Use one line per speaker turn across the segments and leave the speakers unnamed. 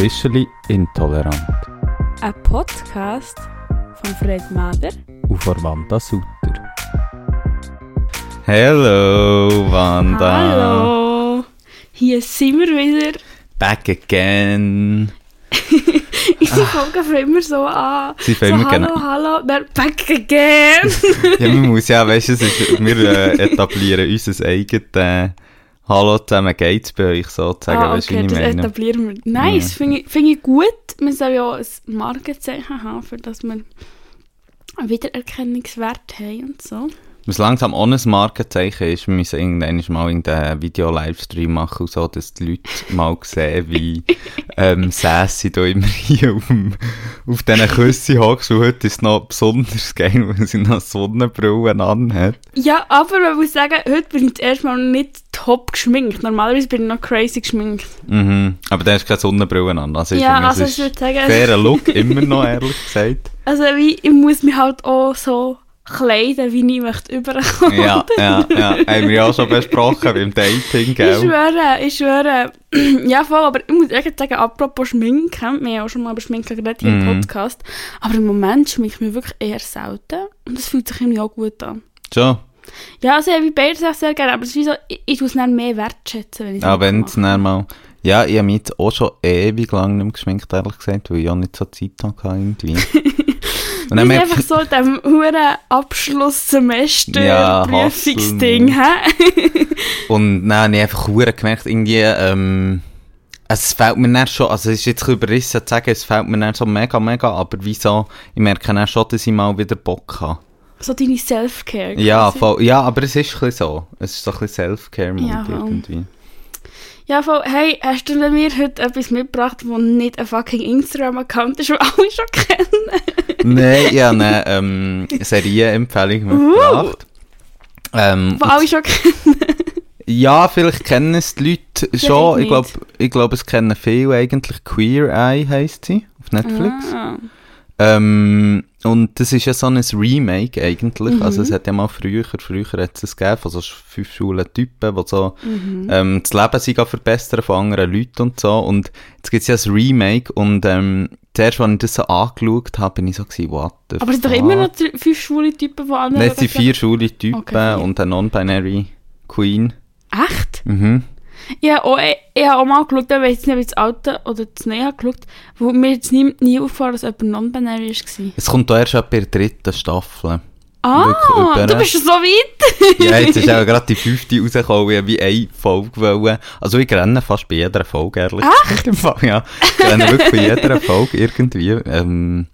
Officially Intolerant.
Ein Podcast von Fred Mader.
Und von Wanda Sutter. Hello, Wanda.
Hallo! Hier sind wir wieder.
Back again.
Unsere Folgen fangen immer so an.
Sie
So, hallo,
genau-
hallo, dann back again.
Ja, man muss ja, weißt du, wir äh, etablieren unser eigenes äh, Hallo zusammen geht's bei euch sozusagen,
ah, okay, das
meine?
etablieren wir. Nice, finde ich, find ich gut. Wir sollen ja ein Markenzeichen haben, für das wir einen Wiedererkennungswert haben und so.
Was langsam ohne ein Markenzeichen ist, wir müssen irgendwann mal irgendeinen Video-Livestream machen, so, dass die Leute mal sehen, wie ähm, Sassy da immer hier auf, dem, auf diesen Küssen hockst. Und heute ist es noch besonders geil, weil sie noch Sonnenbrillen anhat.
Ja, aber man muss sagen, heute bin ich das erste Mal nicht top geschminkt. Normalerweise bin ich noch crazy geschminkt.
Mhm. Aber da hast du keine Sonnenbrillen an. Also
Ja, also ich würde sagen-
fairer Look, immer noch, ehrlich gesagt.
Also wie, ich muss mich halt auch so kleiden, wie ich möchte überkommen.
Ja, ja, ja. Haben wir ja auch schon besprochen beim Dating,
Ich
gell?
schwöre, ich schwöre. ja, voll, aber ich muss echt sagen, apropos Schminken, wir haben auch schon mal über Schminken geredet hier
Mhm.
im Podcast, aber im Moment schminke ich mich wirklich eher selten und das fühlt sich irgendwie auch gut an.
Schon.
Ja, also ich beides auch sehr gerne, aber es ist wie so, ich, ich tue es dann mehr wertschätzen, wenn ich
Ja, wenn es dann mal... Ja, ich habe mich jetzt auch schon ewig lang nicht mehr geschminkt, ehrlich gesagt, weil ich auch nicht so Zeit hatte irgendwie. Und dann merke
einfach so diesem huren Abschlusssemester
Ja,
Prüfungsding, hä?
Und dann habe ich einfach verdammt gemerkt, irgendwie, ähm, es fällt mir dann schon, also es ist jetzt überrissen zu sagen, es fällt mir dann so mega, mega, aber wieso, ich merke dann schon, dass ich mal wieder Bock habe.
So deine Self-Care.
Ja, voll, ja, aber es ist ein bisschen so. Es ist so ein bisschen Self-Care-Mode
Ja,
irgendwie.
Ja, voll, hey, hast du mir heute etwas mitgebracht, das nicht ein fucking Instagram-Account ist, den alle schon kennen?
Nein, ich habe eine ähm, Serienempfehlung mitgebracht. Ähm,
Die alle schon kennen.
ja, vielleicht kennen es die Leute schon.
ich
Ich glaube, ich glaub, es kennen viele eigentlich. Queer Eye heisst sie auf Netflix.
Ah.
Ähm, und das ist ja so ein Remake eigentlich.
Mhm.
Also es hat ja mal früher, früher hat es es gegeben, von so fünf Schulen-Typen, die so
Mhm.
ähm, das Leben sich verbessern von anderen Leuten und so. Und jetzt gibt es ja ein Remake und ähm, zuerst, als ich das so angeschaut habe, bin ich so gewesen, what the
Aber es sind doch immer noch fünf schwule Typen, die andere...
Nein, es sind vier Schule-Typen
Okay, vier.
und eine Non-Binary Queen.
Echt?
Mhm.
Ja, auch, ich, ich habe auch mal geschaut, ich weiß nicht, wie das Alte oder das Neue habe geschaut, wo mir jetzt nie, nie aufgefallen dass jemand non-binary war.
Es kommt da erst ab bei der dritten Staffel.
Ah, du bist schon so weit!
ja, jetzt ist auch gerade die fünfte rausgekommen, ich wie eine Folge wollen. Also ich renne fast bei jeder Folge, ehrlich gesagt. im Fall, Ja, ich renne wirklich bei jeder Folge irgendwie. Ähm,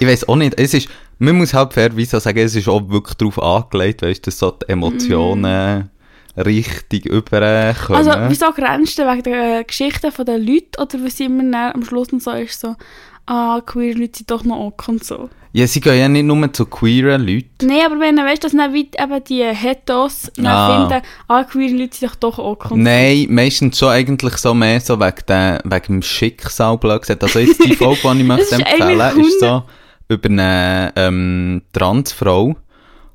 ich weiß auch nicht, es ist, man muss halt fairerweise auch sagen, es ist auch wirklich darauf angelegt, weißt du, dass so die Emotionen richtig überkommen.
Also, wieso grenzt du wegen der äh, Geschichten von den Leuten oder was immer dann am Schluss und so ist so, ah, queer Leute sind doch noch ok und so.
Ja, sie gehen ja nicht nur zu queeren Leuten.
Nein, aber wenn du weißt, dass dann weit eben die Hetos dann
Ah.
finden, ah, queer Leute sind doch doch ok und
Nein, meistens schon eigentlich so mehr so wegen, der, wegen dem Schicksal, blöd gesagt. Also jetzt die Folge, die ich möchte empfehlen ist so über eine ähm, Transfrau.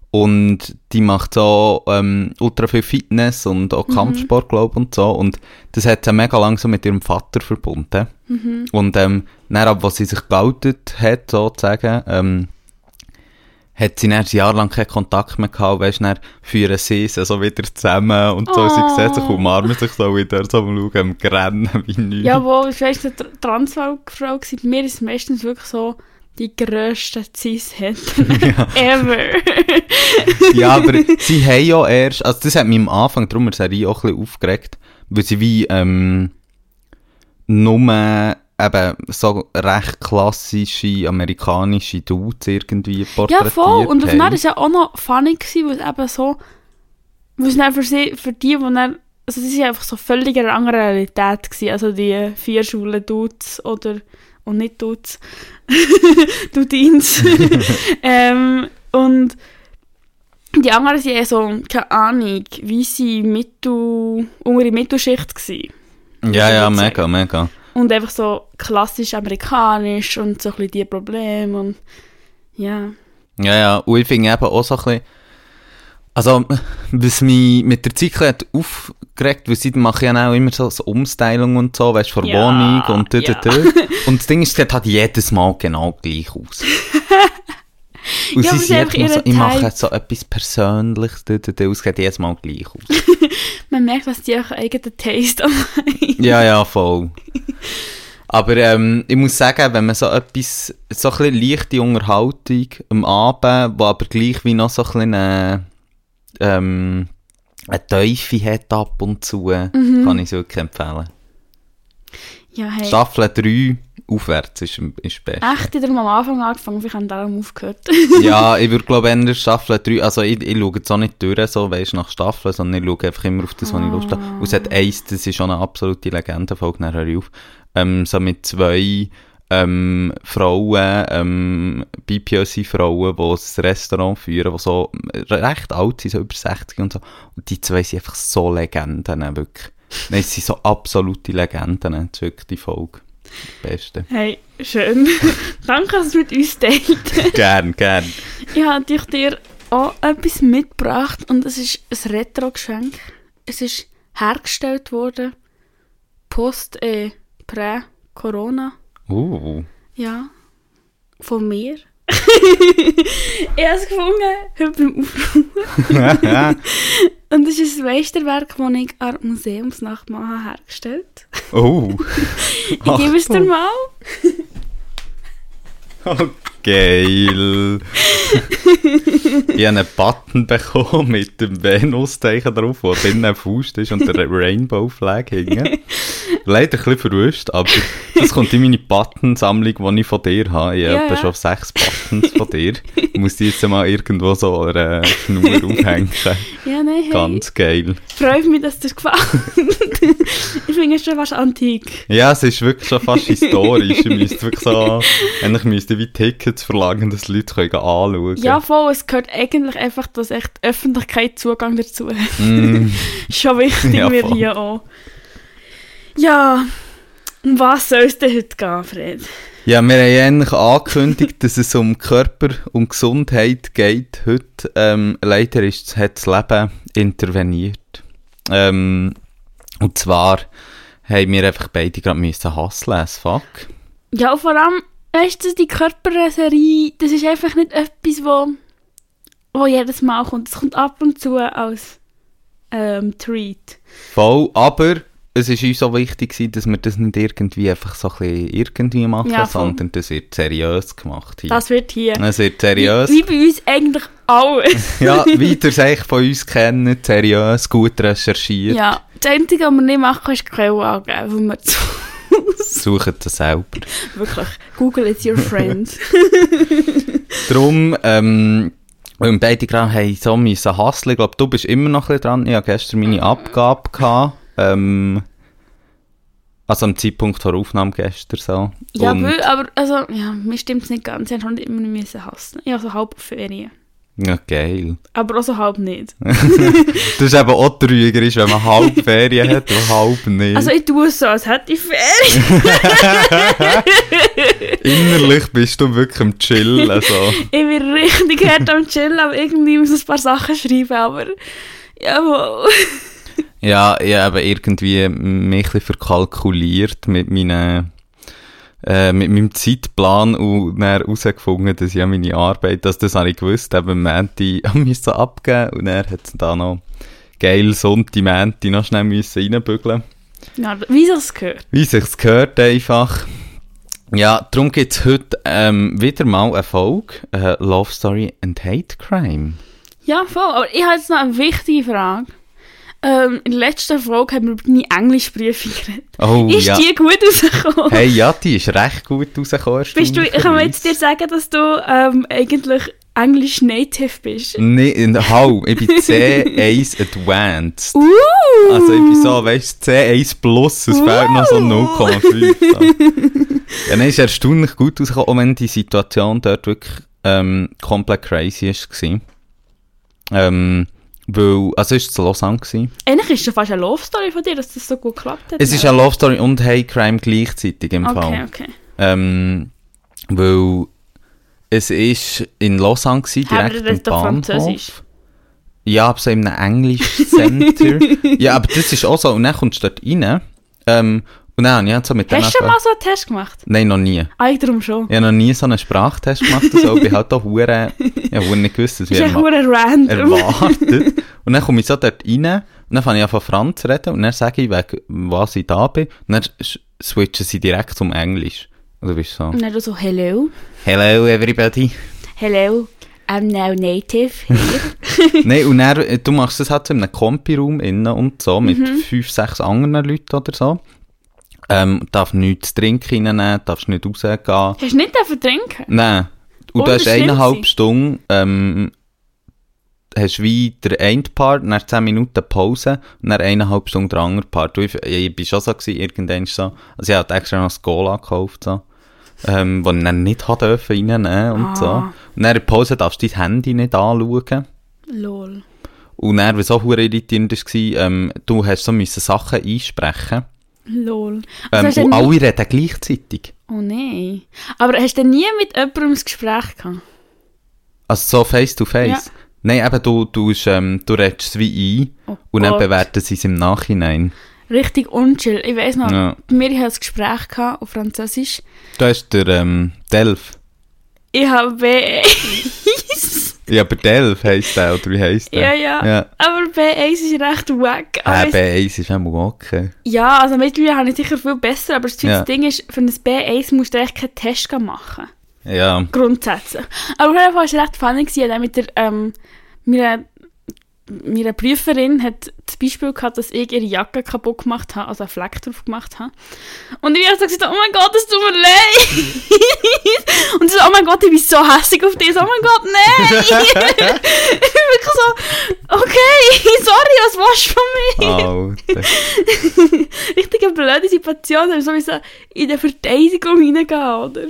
Und die macht so ähm, ultra viel Fitness und
Mhm.
auch Kampfsport, glaube ich, und so. Und das hat sie mega lang so mit ihrem Vater verbunden.
Mhm.
Und ähm, dann, ab was sie sich geoutet hat, sozusagen, ähm, hat sie dann ein Jahr lang keinen Kontakt mehr gehabt, weißt du, dann führen sie sie so wieder zusammen und so, sie
Oh.
sehen sich, umarmen sich so wieder, so am Schauen, am Grennen, wie nichts.
Ja, wo, ich weiss, eine Tr- Transfrau. Bei mir ist es meistens wirklich so die grösste Cis-Händler ever.
ja, aber sie haben ja erst, also das hat mich am Anfang darum in der Serie auch ein bisschen aufgeregt, weil sie wie, ähm, nur eben so recht klassische amerikanische Dudes irgendwie porträtiert
ja, voll. Und einer war es ja auch noch funny, gewesen, weil es eben so, weil es dann für, sie, für die, die dann, also sie waren einfach so völlig in einer anderen Realität gewesen. Also die vier Schulen Dudes oder, und nicht Dudes, Dudins. ähm, und die anderen waren eher so, keine Ahnung, weisse Mittel, untere Mittelschicht gewesen.
Ja, ja, mega, mega.
Und einfach so klassisch amerikanisch und so ein bisschen die Probleme und ja.
Ja, ja, und ich finde eben auch so ein bisschen, also, was mich mit der Zeit hat aufgeregt, weil sie machen ja auch immer so, so Umstylung und so, weißt du, vor
Ja,
Wohnung und dü,
ja.
dü. Und das Ding ist, es halt jedes Mal genau gleich aus. Und
Ja,
sie
haben
sagt immer so, ich mache jetzt so etwas Persönliches, dü, dü. es sieht jedes Mal gleich aus.
Man merkt, dass die auch eigenen Taste haben.
Ja, ja, voll. Aber ähm, ich muss sagen, wenn man so etwas, so ein bisschen leichte Unterhaltung am Abend, wo aber gleich wie noch so ein bisschen eine, ähm, eine Teufel hat ab und zu, kann ich es wirklich empfehlen.
Ja, hey.
Staffel 3 aufwärts ist, ist best.
Echt, ich habe am Anfang angefangen, ich habe darum aufgehört.
ja, ich würde glaube der Staffel 3, also ich, ich schaue jetzt auch nicht durch, so, weißt nach Staffeln, sondern ich schaue einfach immer auf das, was ich Lust habe. Und es hat eins, das ist schon eine absolute Legende-Folge, dann höre ich auf, ähm, so mit zwei ähm, Frauen, ähm, BPOC-Frauen, die ein Restaurant führen, die so recht alt sind, so über 60 und so. Und die zwei sind einfach so Legenden, wirklich. Nein, es sind so absolute Legenden, das ist wirklich die Folge. Beste.
Hey, schön. Danke, dass du mit uns teilt.
gern, gern.
Ich habe natürlich dir auch etwas mitgebracht und es ist ein Retro-Geschenk. Es ist hergestellt worden post, äh,
Uh.
Ja, von mir. ich habe es gefunden, heute beim Aufräumen. Und es ist ein Meisterwerk, das ich an der Museumsnacht mal habe hergestellt
oh.
Ich gebe es dir mal.
Oh, geil. ich habe einen Button bekommen mit dem Venus-Zeichen drauf, wo drinnen ein Faust ist und der Rainbow-Flag hängen. Leider ein bisschen verwischt, aber das kommt in meine Button-Sammlung, die ich von dir habe. Ich
Ja,
habe
ja.
schon sechs Buttons von dir. Ich muss die jetzt mal irgendwo so an einer Schnur aufhängen.
Ja, nein, hey.
Ganz geil.
Freut mich, dass dir gefällt. ich finde es schon fast antik.
Ja, es ist wirklich schon fast historisch. Ich müsste wirklich so, eigentlich müsste wie Tickets verlangen, dass Leute können anschauen können.
Ja, voll, es gehört eigentlich einfach, dass echt die Öffentlichkeit Zugang dazu hat.
Mm.
Ist schon wichtig,
Ja,
mir
voll.
hier auch. Ja, um was soll es denn heute gehen, Fred?
Ja, wir haben eigentlich angekündigt, dass es um Körper und Gesundheit geht heute. Ähm, leider ist, hat das Leben interveniert. Ähm, und zwar haben wir einfach beide gerade müssen hustlen, as fuck.
Ja, vor allem, weißt du, die Körperserie, das ist einfach nicht etwas, wo, wo jedes Mal kommt. Es kommt ab und zu als ähm, Treat.
Voll, aber es ist uns so wichtig gewesen, dass wir das nicht irgendwie einfach so ein bisschen irgendwie machen,
Ja,
sondern das wird seriös gemacht hier.
Das wird hier.
Es wird seriös.
Wie, wie bei uns eigentlich alles.
ja, wie ihr es eigentlich von uns kennt, seriös, gut recherchiert.
ja, das Einzige, was wir nicht machen, ist die Quelle angeben, weil wir zu
Sucht das selber.
Wirklich, Google is your friend.
Darum, ähm, weil wir beide gerade haben so müssen hustlen. Ich glaube, du bist immer noch ein bisschen dran. Ich hatte gestern meine Abgabe. Gehabt, ähm, also am Zeitpunkt der Aufnahme gestern so.
ja,
Und-
weil, aber, also, ja, mir stimmt es nicht ganz. Ich habe schon nicht immer müssen hassen. Ich habe so halb auf Ferien.
Ja, geil.
Aber auch so halb nicht.
Das ist eben auch trügerisch, wenn man halb Ferien hat und halb nicht.
Also ich tue es so, als hätte ich Ferien.
Innerlich bist du wirklich am Chillen. Also.
ich bin richtig hart am Chillen, aber irgendwie muss ich ein paar Sachen schreiben, aber... Jawohl.
Ja, ich habe irgendwie mich ein bisschen verkalkuliert mit meinen äh, mit meinem Zeitplan und dann herausgefunden, dass ich meine Arbeit, dass das habe ich gewusst, eben Mänti müssen abgeben und dann hat es da noch geil Sonntag, Mänti noch schnell müssen reinbügeln.
Ja, wie es gehört.
Wie sich's gehört einfach. Ja, darum gibt's heute ähm, wieder mal eine Folge, äh, Love Story and Hate Crime.
Ja, voll. Aber ich habe jetzt noch eine wichtige Frage. Ähm, in der letzten Folge haben wir über deine Englischprüfung geredet.
Oh
ist
ja.
die gut rausgekommen?
Hey, ja, die ist recht gut rausgekommen.
Bist du, kann man jetzt dir sagen, dass du ähm, eigentlich Englisch Native bist?
Nee, in halb. Ich bin C1 Advanced.
Uh!
Also ich bin so, weißt du, C1 Plus, es fehlt noch so 0,5. So. ja, nein, ist erstaunlich gut rausgekommen, auch wenn die Situation dort wirklich ähm, komplett crazy war. Ähm, weil, also es war zu Lausanne. Gewesen.
Eigentlich ist es fast eine Love Story von dir, dass das so gut geklappt hat.
Es ist eine Love Story und Hate Crime gleichzeitig im
Okay,
Fall.
okay.
Ähm, weil es ist in Lausanne gewesen, direkt
doch
Bahnhof. Ja, aber so in einem Englisch-Center. ja, aber das ist auch so. Und dann kommst du dort rein. Ähm, habe ich halt so mit
Hast du schon mal so einen Test gemacht?
Nein, noch nie.
Eigentlich darum schon.
Ich habe noch nie so einen Sprachtest gemacht. Also, ich bin halt auch hure, ja, hure nicht gewusst, wir
echt hure random.
erwartet. und dann komme ich so dort rein und dann fange ich an von Franz zu reden und dann sage ich, wegen was ich da bin. Und dann switchen sie direkt zum Englisch. Und du bist so,
Und dann so, hello,
hello everybody.
hello, I'm now native here.
Nein, und dann, äh, du machst das halt so in einem Kompi-Raum innen und so, mit fünf, sechs anderen Leuten oder so. Ähm, darf nichts zu trinken reinnehmen, darfst nicht rausgehen.
Hast du nicht dafür trinken?
Nein. Und du hast eineinhalb. Stunden, ähm, hast wie der eine Part, dann 10 Minuten Pause und dann eineinhalb Stunden der andere Part. Du, ich, ich bin schon so gewesen, irgendwann so, also ich hatte extra noch das Cola gekauft, so. Ähm, wo ich dann nicht hat dürfen reinnehmen und
Ah.
so. Und in der Pause darfst du dein Handy nicht anschauen.
Lol.
Und dann, was auch irritierend war, ähm, du hast so müssen Sachen einsprechen.
Lol.
Ähm,
Also du
und
nie-
alle reden gleichzeitig.
Oh nein. Aber hast du nie mit jemandem ein Gespräch gehabt?
Also so face to face.
Ja.
Nein, eben, du, du, ähm, du redest es wie ein
Oh
und dann
Gott.
bewerten sie es im Nachhinein.
Richtig unchill. Ich weiss noch,
Ja.
bei mir hatte ich ein Gespräch gehabt auf Französisch.
Da ist der ähm, Delf.
Ich habe B1.
Ja, aber Delf heisst der, oder wie heisst der?
ja, ja,
Ja.
Aber B1 ist recht wack.
Äh,
es-
B1 ist auch okay.
ja, also mittlerweile habe ich sicher viel besser, aber das
Ja.
Ding ist, für ein B1 musst du echt keinen Test machen.
Ja.
Grundsätzlich. Aber auf jeden Fall war es recht funny, gewesen, mit der, ähm, meiner, meiner Prüferin hat das Beispiel gehabt, dass ich ihre Jacke kaputt gemacht habe, also einen Fleck drauf gemacht habe. Und ich habe so gesagt, oh mein Gott, es tut mir leid. Und sie so, oh mein Gott, ich bin so hässlich auf. So, oh mein Gott, nein. ich bin wirklich so, okay, sorry, was willst du von mir? Richtig eine blöde Situation, aber sowieso in der Verteidigung reingehen, oder?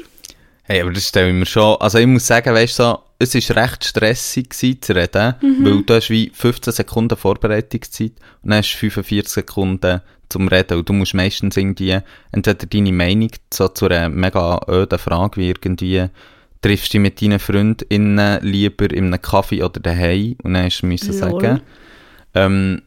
Hey, aber das stelle ich mir schon. Also ich muss sagen, weißt du, so, es war recht stressig gewesen, zu reden,
Mhm.
weil du hast wie 15 Sekunden Vorbereitungszeit und dann hast du 45 Sekunden zum Reden. Und du musst meistens irgendwie entweder deine Meinung so zu einer mega öden Frage wie irgendwie triffst du dich mit deinen FreundInnen lieber in einem Kaffee oder daheim und dann hast du müssen
Lol.
sagen. Ähm,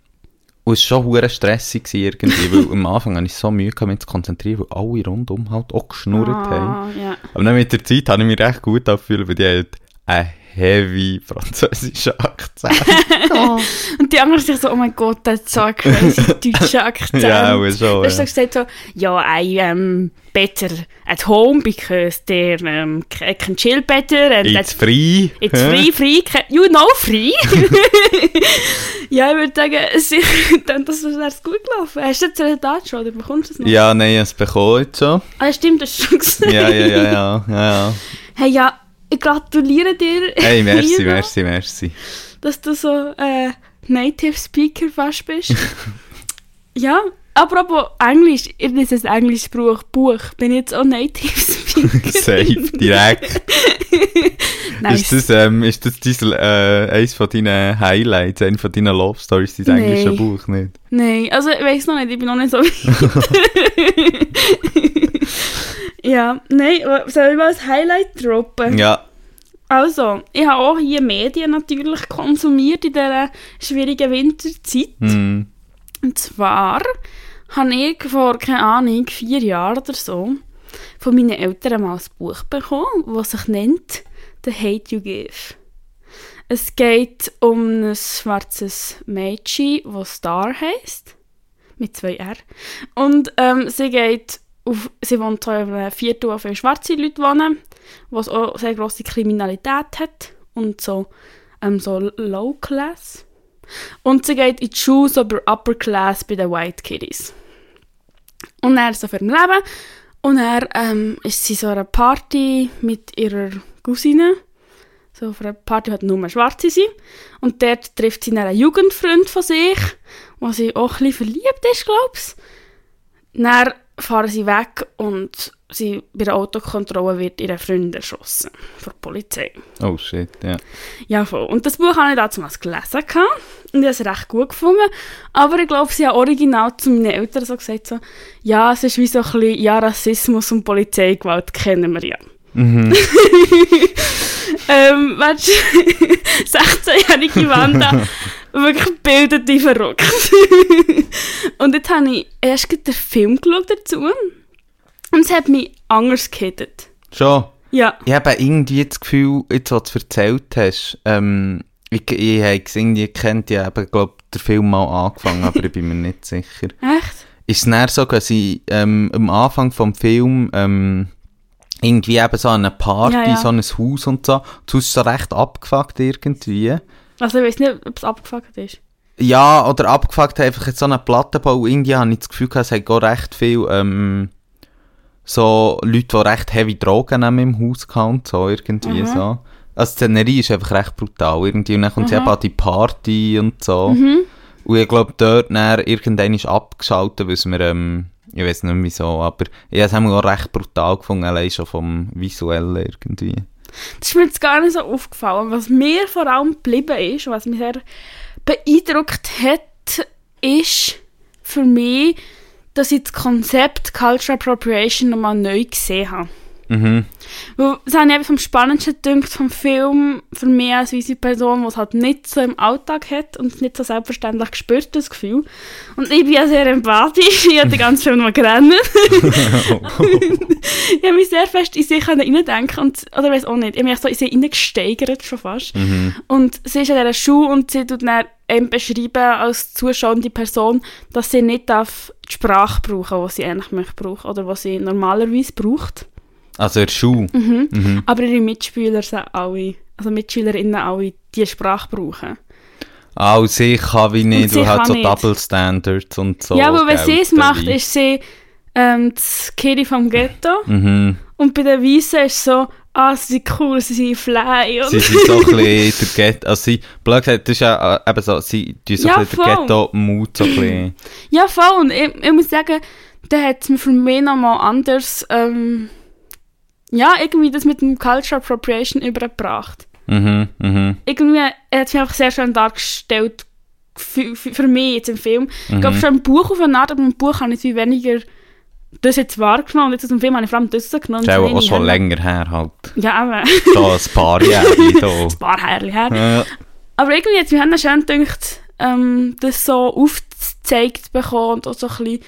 und es war schon hure stressig irgendwie, weil am Anfang hatte ich so Mühe gehabt, mich zu konzentrieren, weil alle rundum halt auch geschnurrt haben.
Ah, ja.
Aber dann mit der Zeit habe ich mich recht gut angefühlt, weil die hat einen heavy französischen Akzent.
Und die anderen sich so, oh mein Gott, der hat so einen crazy deutschen Akzent.
ja, auch schon.
So
Ja.
gesagt so, ja, I am better at home because there um, can chill better and
It's free.
It's
hä?
free, free, you know free. ja, ich würde sagen, es ist, dann, das ist gut gelaufen. Hast du jetzt das Resultat schon oder bekommst du es noch?
Ja, nein, ich habe es bekommen jetzt schon.
Ah, stimmt, das ist schon gesehen.
Ja, ja, ja, ja, ja, ja.
Hey, ja, ich gratuliere dir.
Hey, merci,
Lina,
merci, merci.
Dass du so äh, Native Speaker fast bist. ja, apropos Englisch, ich lese ein englisches Buch, Buch. Bin jetzt auch Native Speaker?
Safe, direkt.
nice.
Ist das, ähm, ist das dein, äh, eines von deinen Highlights, eine von deinen Love Stories, dein
Nee.
englische Buch, nicht?
Nein, also ich weiß noch nicht, ich bin noch nicht so weit. Ja, nein, soll ich mal ein Highlight droppen?
Ja,
Also, ich habe auch hier Medien natürlich konsumiert in dieser schwierigen Winterzeit.
hm.
Und zwar habe ich vor, keine Ahnung, vier Jahren oder so, von meinen Eltern mal ein Buch bekommen, das sich nennt «The Hate You Give». Es geht um ein schwarzes Mädchen, das Star heisst, mit zwei R. Und ähm, sie geht auf, sie wohnt so in einem Viertel, wo viele schwarze Leute wohnen, was auch sehr grosse Kriminalität hat und so, ähm, so Low Class. Und sie geht in die Schule so bei Upper Class bei den White Kiddies. Und er ist so für ein Leben. Und er ähm, ist sie so einer Party mit ihrer Cousine. So auf einer Party hat nur Schwarze sind. Und dort trifft sie einen Jugendfreund von sich, wo sie auch ein bisschen verliebt ist, glaube ich. Fahren sie weg und sie, bei der Autokontrolle wird ihre Freund erschossen von der Polizei.
Oh shit, ja.
Ja, voll. Und das Buch habe ich damals gelesen und ich habe es recht gut gefunden. Aber ich glaube, sie haben original zu meinen Eltern so gesagt, so, ja, es ist wie so ein bisschen, ja, Rassismus und Polizeigewalt kennen wir ja.
Mhm.
ähm, weißt du, 16-jährige Wanda wirklich bildet die verrückt. und jetzt habe ich erst gerade den Film geschaut dazu. Und es hat mich anders gehittet.
Schon?
Ja.
Ich habe irgendwie das Gefühl, jetzt, was du erzählt hast, ähm, ich, ich habe es irgendwie gekannt, ich habe, glaube den Film mal angefangen, aber ich bin mir nicht sicher.
Echt?
Ist es näher so, dass sie ähm, am Anfang vom Film ähm, irgendwie eben so an einer Party,
Ja, ja.
so ein Haus und so, das Haus ist so recht abgefuckt irgendwie.
Also ich weiß nicht, ob es abgefuckt ist.
Ja, oder abgefuckt einfach jetzt so einen Plattenbau. Irgendwie habe ich das Gefühl, es hat auch recht viel, ähm, so Leute, die recht heavy Drogen nehmen im Haus und so, irgendwie
Mhm.
so. Also die Szenerie ist einfach recht brutal irgendwie. Und dann kommt sie
Mhm.
eben an die Party und so.
Mhm.
Und ich glaube, dort dann irgendwann ist abgeschaltet, weil wir, ähm, ich weiß nicht wieso, aber ich habe es auch recht brutal gefunden, allein schon vom Visuellen irgendwie.
Das ist mir jetzt gar nicht so aufgefallen. Was mir vor allem geblieben ist, was mich sehr beeindruckt hat, ist für mich, dass ich das Konzept Cultural Appropriation nochmal neu gesehen habe.
Mhm.
Weil, das habe ich eben vom Spannendsten gedacht vom Film, für mich als weise Person, die es halt nicht so im Alltag hat und nicht so selbstverständlich spürt, das Gefühl. Und ich bin ja sehr empathisch, ich habe den ganzen Film noch gerannt. ich habe mich sehr fest in sie reindenken und, oder weiß auch nicht, ich habe mich so in sie reingesteigert schon fast.
Mhm.
Und sie ist an dieser Schule und sie tut dann eben beschreiben als zuschauende Person, dass sie nicht darf die Sprache brauchen, die sie eigentlich möchte brauchen oder was sie normalerweise braucht.
Also in der Schule.
Mhm.
Mhm.
Aber ihre Mitspieler sind alle, also MitschülerInnen alle, die Sprache brauchen.
Auch sie kann wie nicht,
sie
du
kann
so
nicht.
Double Standards und so.
ja, aber wenn sie es macht, ist sie ähm, das Kiri vom Ghetto.
Mhm.
Und bei den Weißen ist es so, ah, sie sind cool, sie sind fly. Und
Sie sind so ein bisschen der Ghetto, also sie, blöd gesagt, das ist ja äh, eben so, sie tun so
Ja,
ein bisschen der
voll.
Ghetto-Mut so ein bisschen.
ja, voll. Und ich, ich muss sagen, da hat es mir für mich nochmal anders, ähm, ja, irgendwie das mit dem Cultural Appropriation übergebracht.
Mhm, mhm.
Irgendwie hat es mich einfach sehr schön dargestellt, für, für, für mich jetzt im Film. Ich glaube
Mhm.
schon im Buch auf eine Art, aber im Buch habe ich viel weniger das jetzt wahrgenommen und jetzt aus dem Film habe ich vor allem das genommen.
Das ist auch, schon länger her halt.
Ja, aber
Da ein paar Jahre.
ein paar Jahre her.
Ja.
Aber irgendwie hat es mir schön gedacht, ähm, das so aufgezeigt bekommen und auch so ein bisschen,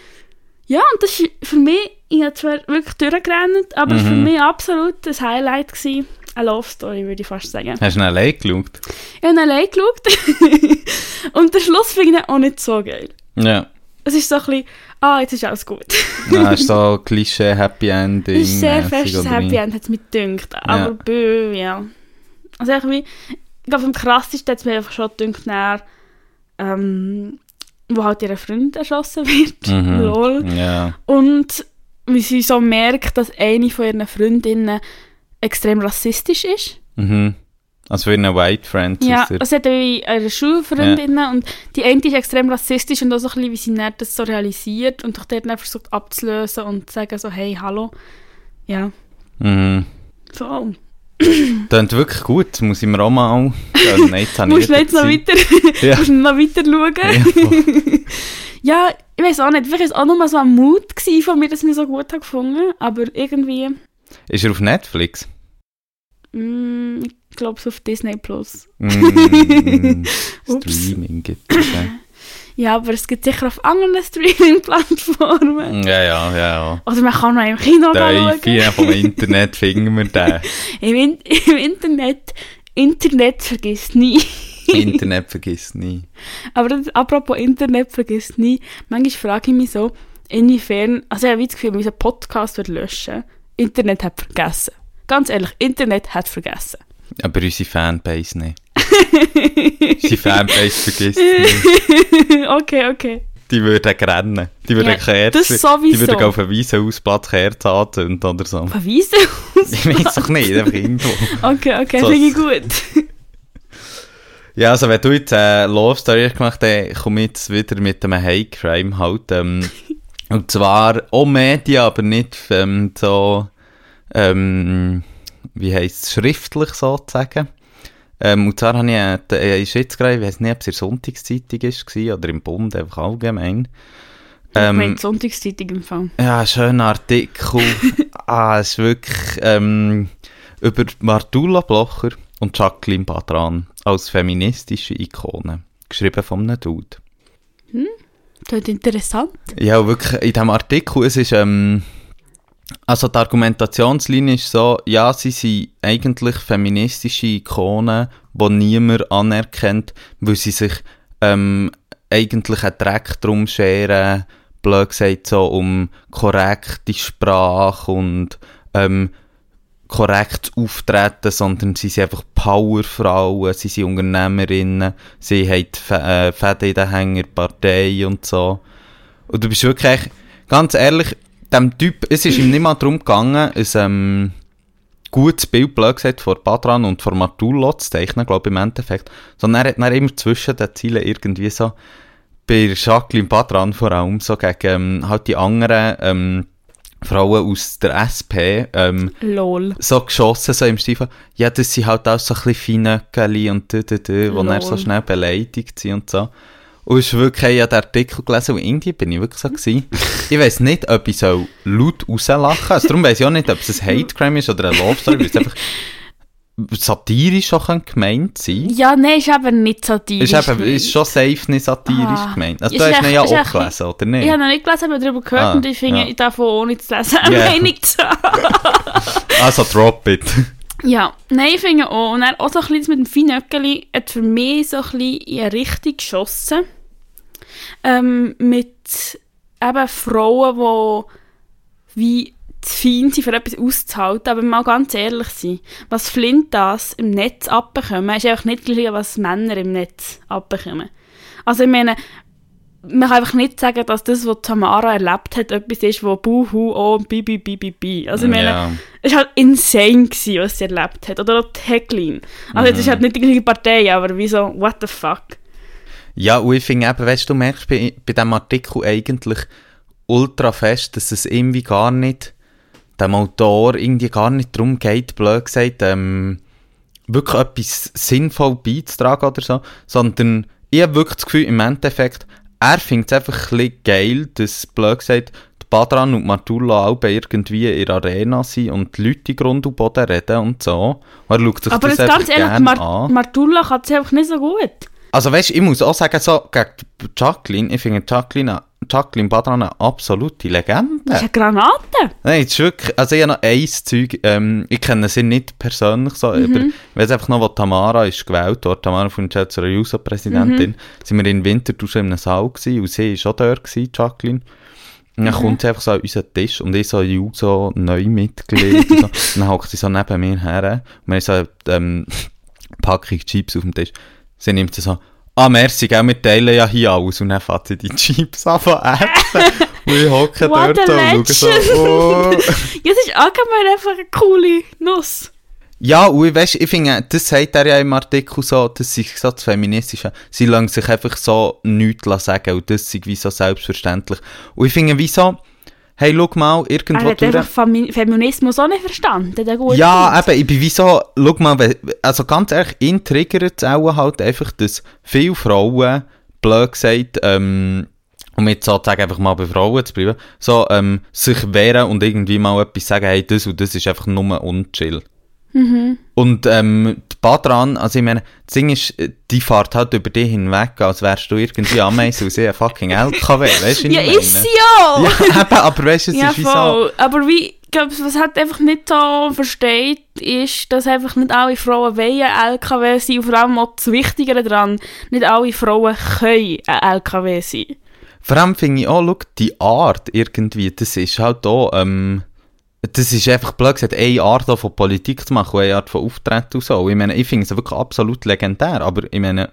ja, und das ist für mich, ich habe zwar wirklich durchgerannt, aber war für
Mhm.
mich absolut ein Highlight gewesen. Eine Love Story, würde ich fast sagen.
Hast du ihn allein geschaut?
Ich habe ihn allein geschaut und der Schluss finde ich auch nicht so geil.
Ja.
Es ist so ein bisschen, ah, jetzt ist alles gut.
Ja, ist so Klischee Happy Ending.
Es ist sehr festes Happy? End, hat es mir gedacht. Aber bö, ja. Also irgendwie, ich glaube, am krassesten hat es mir einfach schon gedacht, ähm, wo halt ihr Freund erschossen wird.
Mhm.
Lol.
Ja.
Und wie sie so merkt, dass eine von ihren Freundinnen extrem rassistisch ist.
Mhm. Also für eine White Friend.
Ja,
er-
also hat wie ihre Schulfreundinnen und die eine ist extrem rassistisch und auch so ein bisschen, wie sie nicht das so realisiert und doch dort dann versucht abzulösen und zu sagen so, hey, hallo. Ja,
Mhm.
so.
Klingt wirklich gut, muss ich mir auch mal... Ja, nein, jetzt
Musst du jetzt noch weiter,
Ja.
musst noch weiter schauen?
Ja,
Ja, ich weiß auch nicht, vielleicht war es auch nur so ein Mut von mir, dass ich so gut habe gefunden aber irgendwie,
Ist er auf Netflix?
mm, ich glaube es auf Disney+. Plus.
Mm,
Ups.
Streaming gibt es. Ja.
Aber es gibt sicher auf anderen Streaming-Plattformen.
Ja, ja, ja. ja.
Oder man kann auch im Kino
Der
schauen.
Vom Internet finden wir den.
Im, In Im Internet, Internet vergisst nie.
Internet vergisst nie.
Aber das, apropos Internet vergisst nie, manchmal frage ich mich so, inwiefern, also ich habe das Gefühl, unseren Podcast wird löschen, Internet hat vergessen. Ganz ehrlich, Internet hat vergessen.
Aber unsere Fanbase nicht. Unsere Fanbase vergisst nie.
okay, okay.
Die würden rennen. Die würden
Ja,
Kerzen.
sowieso.
Die würden auf einen Wiesenhausplatz Kerzen anzünden oder so.
Verweisen
Ich weiß doch nicht, einfach irgendwo.
Okay, okay,
So-
finde ich gut.
Ja, also wenn du jetzt eine Love Story gemacht hast, dann komme ich jetzt wieder mit einem Hate Crime halt. Ähm, und zwar auch Medien, aber nicht ähm, so, ähm, wie heisst es, schriftlich sozusagen. Ähm, und zwar habe ich, äh, äh, ist jetzt gerade, ich weiß nicht, ob es in der Sonntagszeitung ist, war oder im Bund, einfach allgemein.
Ähm,
Ähm,
mit Sonntagszeitung im Fall.
ja, ein schöner Artikel. ah, es ist wirklich ähm, über Martula Blocher und Jacqueline Badran als feministische Ikone geschrieben von einem Dude.
Das ist interessant.
Ja, wirklich, in diesem Artikel, es ist, ähm, also die Argumentationslinie ist so, ja, sie sind eigentlich feministische Ikonen, die niemand anerkennt, weil sie sich ähm, eigentlich einen Dreck drum scheren, blöd gesagt, so um korrekte Sprache und ähm, korrekt auftreten, sondern sie sind einfach Powerfrauen, sie sind Unternehmerinnen, sie haben äh, Fäden in den Hänger, Partei und so. Und du bist wirklich, ganz ehrlich, dem Typ, es ist ihm nicht mal darum gegangen, ein ähm, gutes Bild, blöd gesagt, von Badran und von Martullo zu zeichnen, glaube ich, im Endeffekt. Sondern er hat dann immer zwischen den Zielen irgendwie so, bei Jacqueline Badran vor allem, so gegen ähm, halt die anderen ähm, Frauen aus der SP, ähm,
Lol.
so geschossen, so im von, ja, das sind halt auch so ein bisschen Feinöckeli und dü, dü, dü, wo er so schnell beleidigt sind und so. Und es ist wirklich, ich habe den Artikel gelesen und irgendwie bin ich wirklich so gewesen. Ich weiss nicht, ob ich so laut rauslachen soll. Also darum weiss ich auch nicht, ob es ein Hate Crime ist oder eine Love Story, weil es einfach satirisch auch gemeint sein könnte.
Ja, nein, ist eben nicht satirisch.
Ist, eben, ist schon safe nicht satirisch
Ah.
gemeint. Also du hast ihn ja auch
echt-
gelesen, oder nicht?
Ich habe noch nicht gelesen, aber darüber gehört
Ah,
und ich finde,
ja.
ich darf auch ohne zu lesen eine
Ja.
Meinung zu haben.
Also drop it.
Ja, nein, ich finde auch. Und dann auch so ein bisschen mit dem Feinöckeli hat für mich so ein bisschen in eine Richtung geschossen. Ähm, mit eben Frauen, die wie zu fein sind, für etwas auszuhalten. Aber mal ganz ehrlich sein, was Flint das im Netz abbekommen, ist einfach nicht gleich, was Männer im Netz abbekommen. Also ich meine, man kann einfach nicht sagen, dass das, was Tamara erlebt hat, etwas ist, wo Buhu, oh, bi, bi, bi, bi, bi. Also ich meine,
Ja.
es war halt insane, gewesen, was sie erlebt hat. Oder auch Heckline. Also
Mhm.
es ist halt nicht die gleiche Partei, aber wie so, what the fuck.
Ja, und ich finde eben, weißt du, du merkst bei, bei diesem Artikel eigentlich ultra fest, dass es irgendwie gar nicht, dem Autor irgendwie gar nicht darum geht, blöd gesagt, ähm, wirklich etwas sinnvoll beizutragen oder so, sondern ich habe wirklich das Gefühl, im Endeffekt, er findet es einfach ein geil, dass, blöd gesagt, die Badran und Martula auch irgendwie in der Arena sind und die Leute Grund und Boden reden und so. Und er schaut sich
Aber
das
jetzt ganz ehrlich, Mar
an.
Martulla kann es einfach nicht so gut.
Also weißt du, ich muss auch sagen, so, gegen Jacqueline, ich finde Jacqueline, Jacqueline Badran eine absolute Legende.
Das ist eine Granate.
Nein, es ist wirklich, also ich habe noch ein Zeug, ähm, ich kenne sie nicht persönlich so,
Mhm.
aber ich weiß einfach noch, wo Tamara ist gewählt worden, Tamara von zur JUSO-Präsidentin,
Mhm.
sind wir in Winterthur in einem Saal gewesen, und sie ist auch dort gewesen, Jacqueline. Und
Mhm.
dann kommt sie einfach so an unseren Tisch und ich so JUSO Neumitglied und so. Und dann hockt sie so neben mir her und wir haben so eine ähm, Packung Chips auf dem Tisch. Sie nimmt sie so, ah merci, gell, wir teilen ja hier alles. Und dann fährt sie die Chips an von essen. und ich hocke dort und schaue so, oh.
Ja, das ist allgemein einfach eine coole Nuss.
Ja, und ich, weißt, ich finde, das sagt er ja im Artikel so, das ist so das Feministische. Sie lassen sich einfach so nichts sagen und das ist wie so selbstverständlich. Und ich finde, wieso, hey, schau mal,
Er
irgendwo
hat einfach Femi Feminismus auch nicht verstanden. Der gute
Ja,
Typ.
eben, ich bin wie so, schau mal, also ganz ehrlich, ihn triggert es auch halt einfach, dass viele Frauen, blöd gesagt, ähm, um jetzt sozusagen einfach mal bei Frauen zu bleiben, so, ähm, sich wehren und irgendwie mal etwas sagen, hey, das und das ist einfach nur unchill. Und ähm, die Badran, also ich meine, das Ding ist, die fährt halt über dich hinweg, als wärst du irgendwie Ameise und sie ein fucking LKW, weißt du,
Ja, ist sie ja!
Ja, eben, aber weißt du, es
Ja,
ist wie so...
Aber wie, glaube, was halt einfach nicht so versteht, ist, dass einfach nicht alle Frauen wollen LKW sein und vor allem auch das Wichtigere daran, nicht alle Frauen können ein LKW sein.
Vor allem finde ich auch, schau, die Art irgendwie, das ist halt auch, ähm, das ist einfach blöd gesagt, eine Art von Politik zu machen, eine Art von Auftreten und so. Ich meine, ich finde es wirklich absolut legendär, aber ich meine,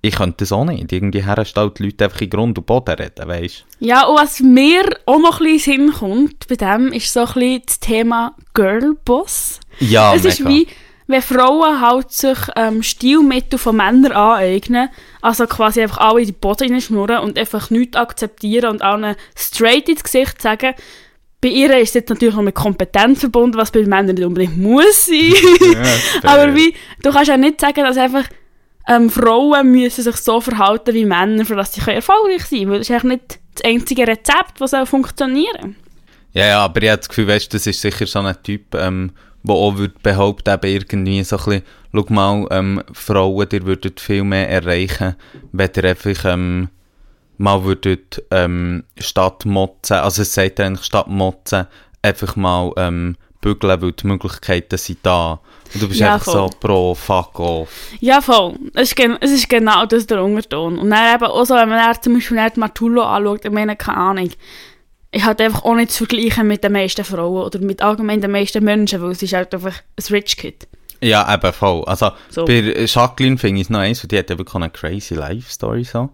ich könnte das auch nicht. Irgendwie herstellen die Leute einfach in Grund und Boden reden, weißt
Ja, und was mir auch noch ein bisschen Sinn kommt bei dem, ist so ein bisschen das Thema Girlboss.
Ja,
es ist
mega.
wie, wenn Frauen halt sich ähm, Stilmittel von Männern aneignen, also quasi einfach alle in die Boden schnurren und einfach nichts akzeptieren und allen straight ins Gesicht sagen, bei ihr ist jetzt natürlich noch mit Kompetenz verbunden, was bei Männern nicht unbedingt muss sein.
Ja.
Aber wie, du kannst ja nicht sagen, dass einfach ähm, Frauen müssen sich so verhalten wie Männer, für dass sie erfolgreich sein können. Weil das ist eigentlich nicht das einzige Rezept, das soll funktionieren
Ja, ja, aber ich habe das Gefühl, weißt, das ist sicher so ein Typ, ähm, wo auch würd behaupten, eben irgendwie so ein bisschen, schau mal, ähm, Frauen, ihr würdet viel mehr erreichen, wenn ihr einfach, ähm, mal würdet, ähm, statt motzen, also es sagt eigentlich statt motzen, einfach mal, ähm, bügeln, weil die Möglichkeiten sind da. Und du bist
Ja,
einfach
voll.
so pro fuck off.
Ja, voll. Es ist, es ist genau das der Unterton. Und dann eben auch so, wenn man dann zum Beispiel nicht Martullo anschaut, ich meine, keine Ahnung. Ich halt einfach auch nicht zu vergleichen mit den meisten Frauen oder mit allgemein den meisten Menschen, weil es ist halt einfach ein Rich Kid.
Ja, eben voll. Also,
So.
bei Jacqueline finde ich es noch eins, die hat wirklich eine crazy Life-Story so.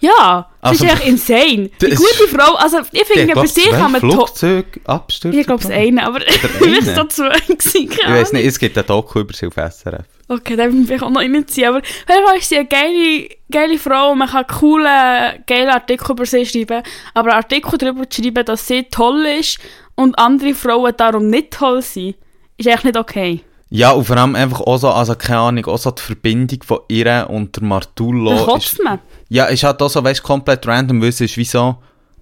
Ja, das
Also,
ist echt insane. Die gute Frau, also ich finde, bei sich kann man
Flugzeugabstürze
Ich glaube es einen, aber vielleicht so zwei gewesen,
Ich weiß nicht, es gibt einen Doku über sie auf SRF.
Okay, dann will ich vielleicht auch noch reinziehen. Aber Fall ist sie eine geile, geile Frau und man kann coole, geile Artikel über sie schreiben. Aber Artikel darüber zu schreiben, dass sie toll ist und andere Frauen darum nicht toll sind, ist eigentlich nicht okay.
Ja, und vor allem einfach auch so, also keine Ahnung, auch so die Verbindung von ihr und der Martullo. Ist,
kotzt man.
ja, ist halt auch so, weißt komplett random, weil es ist wie so,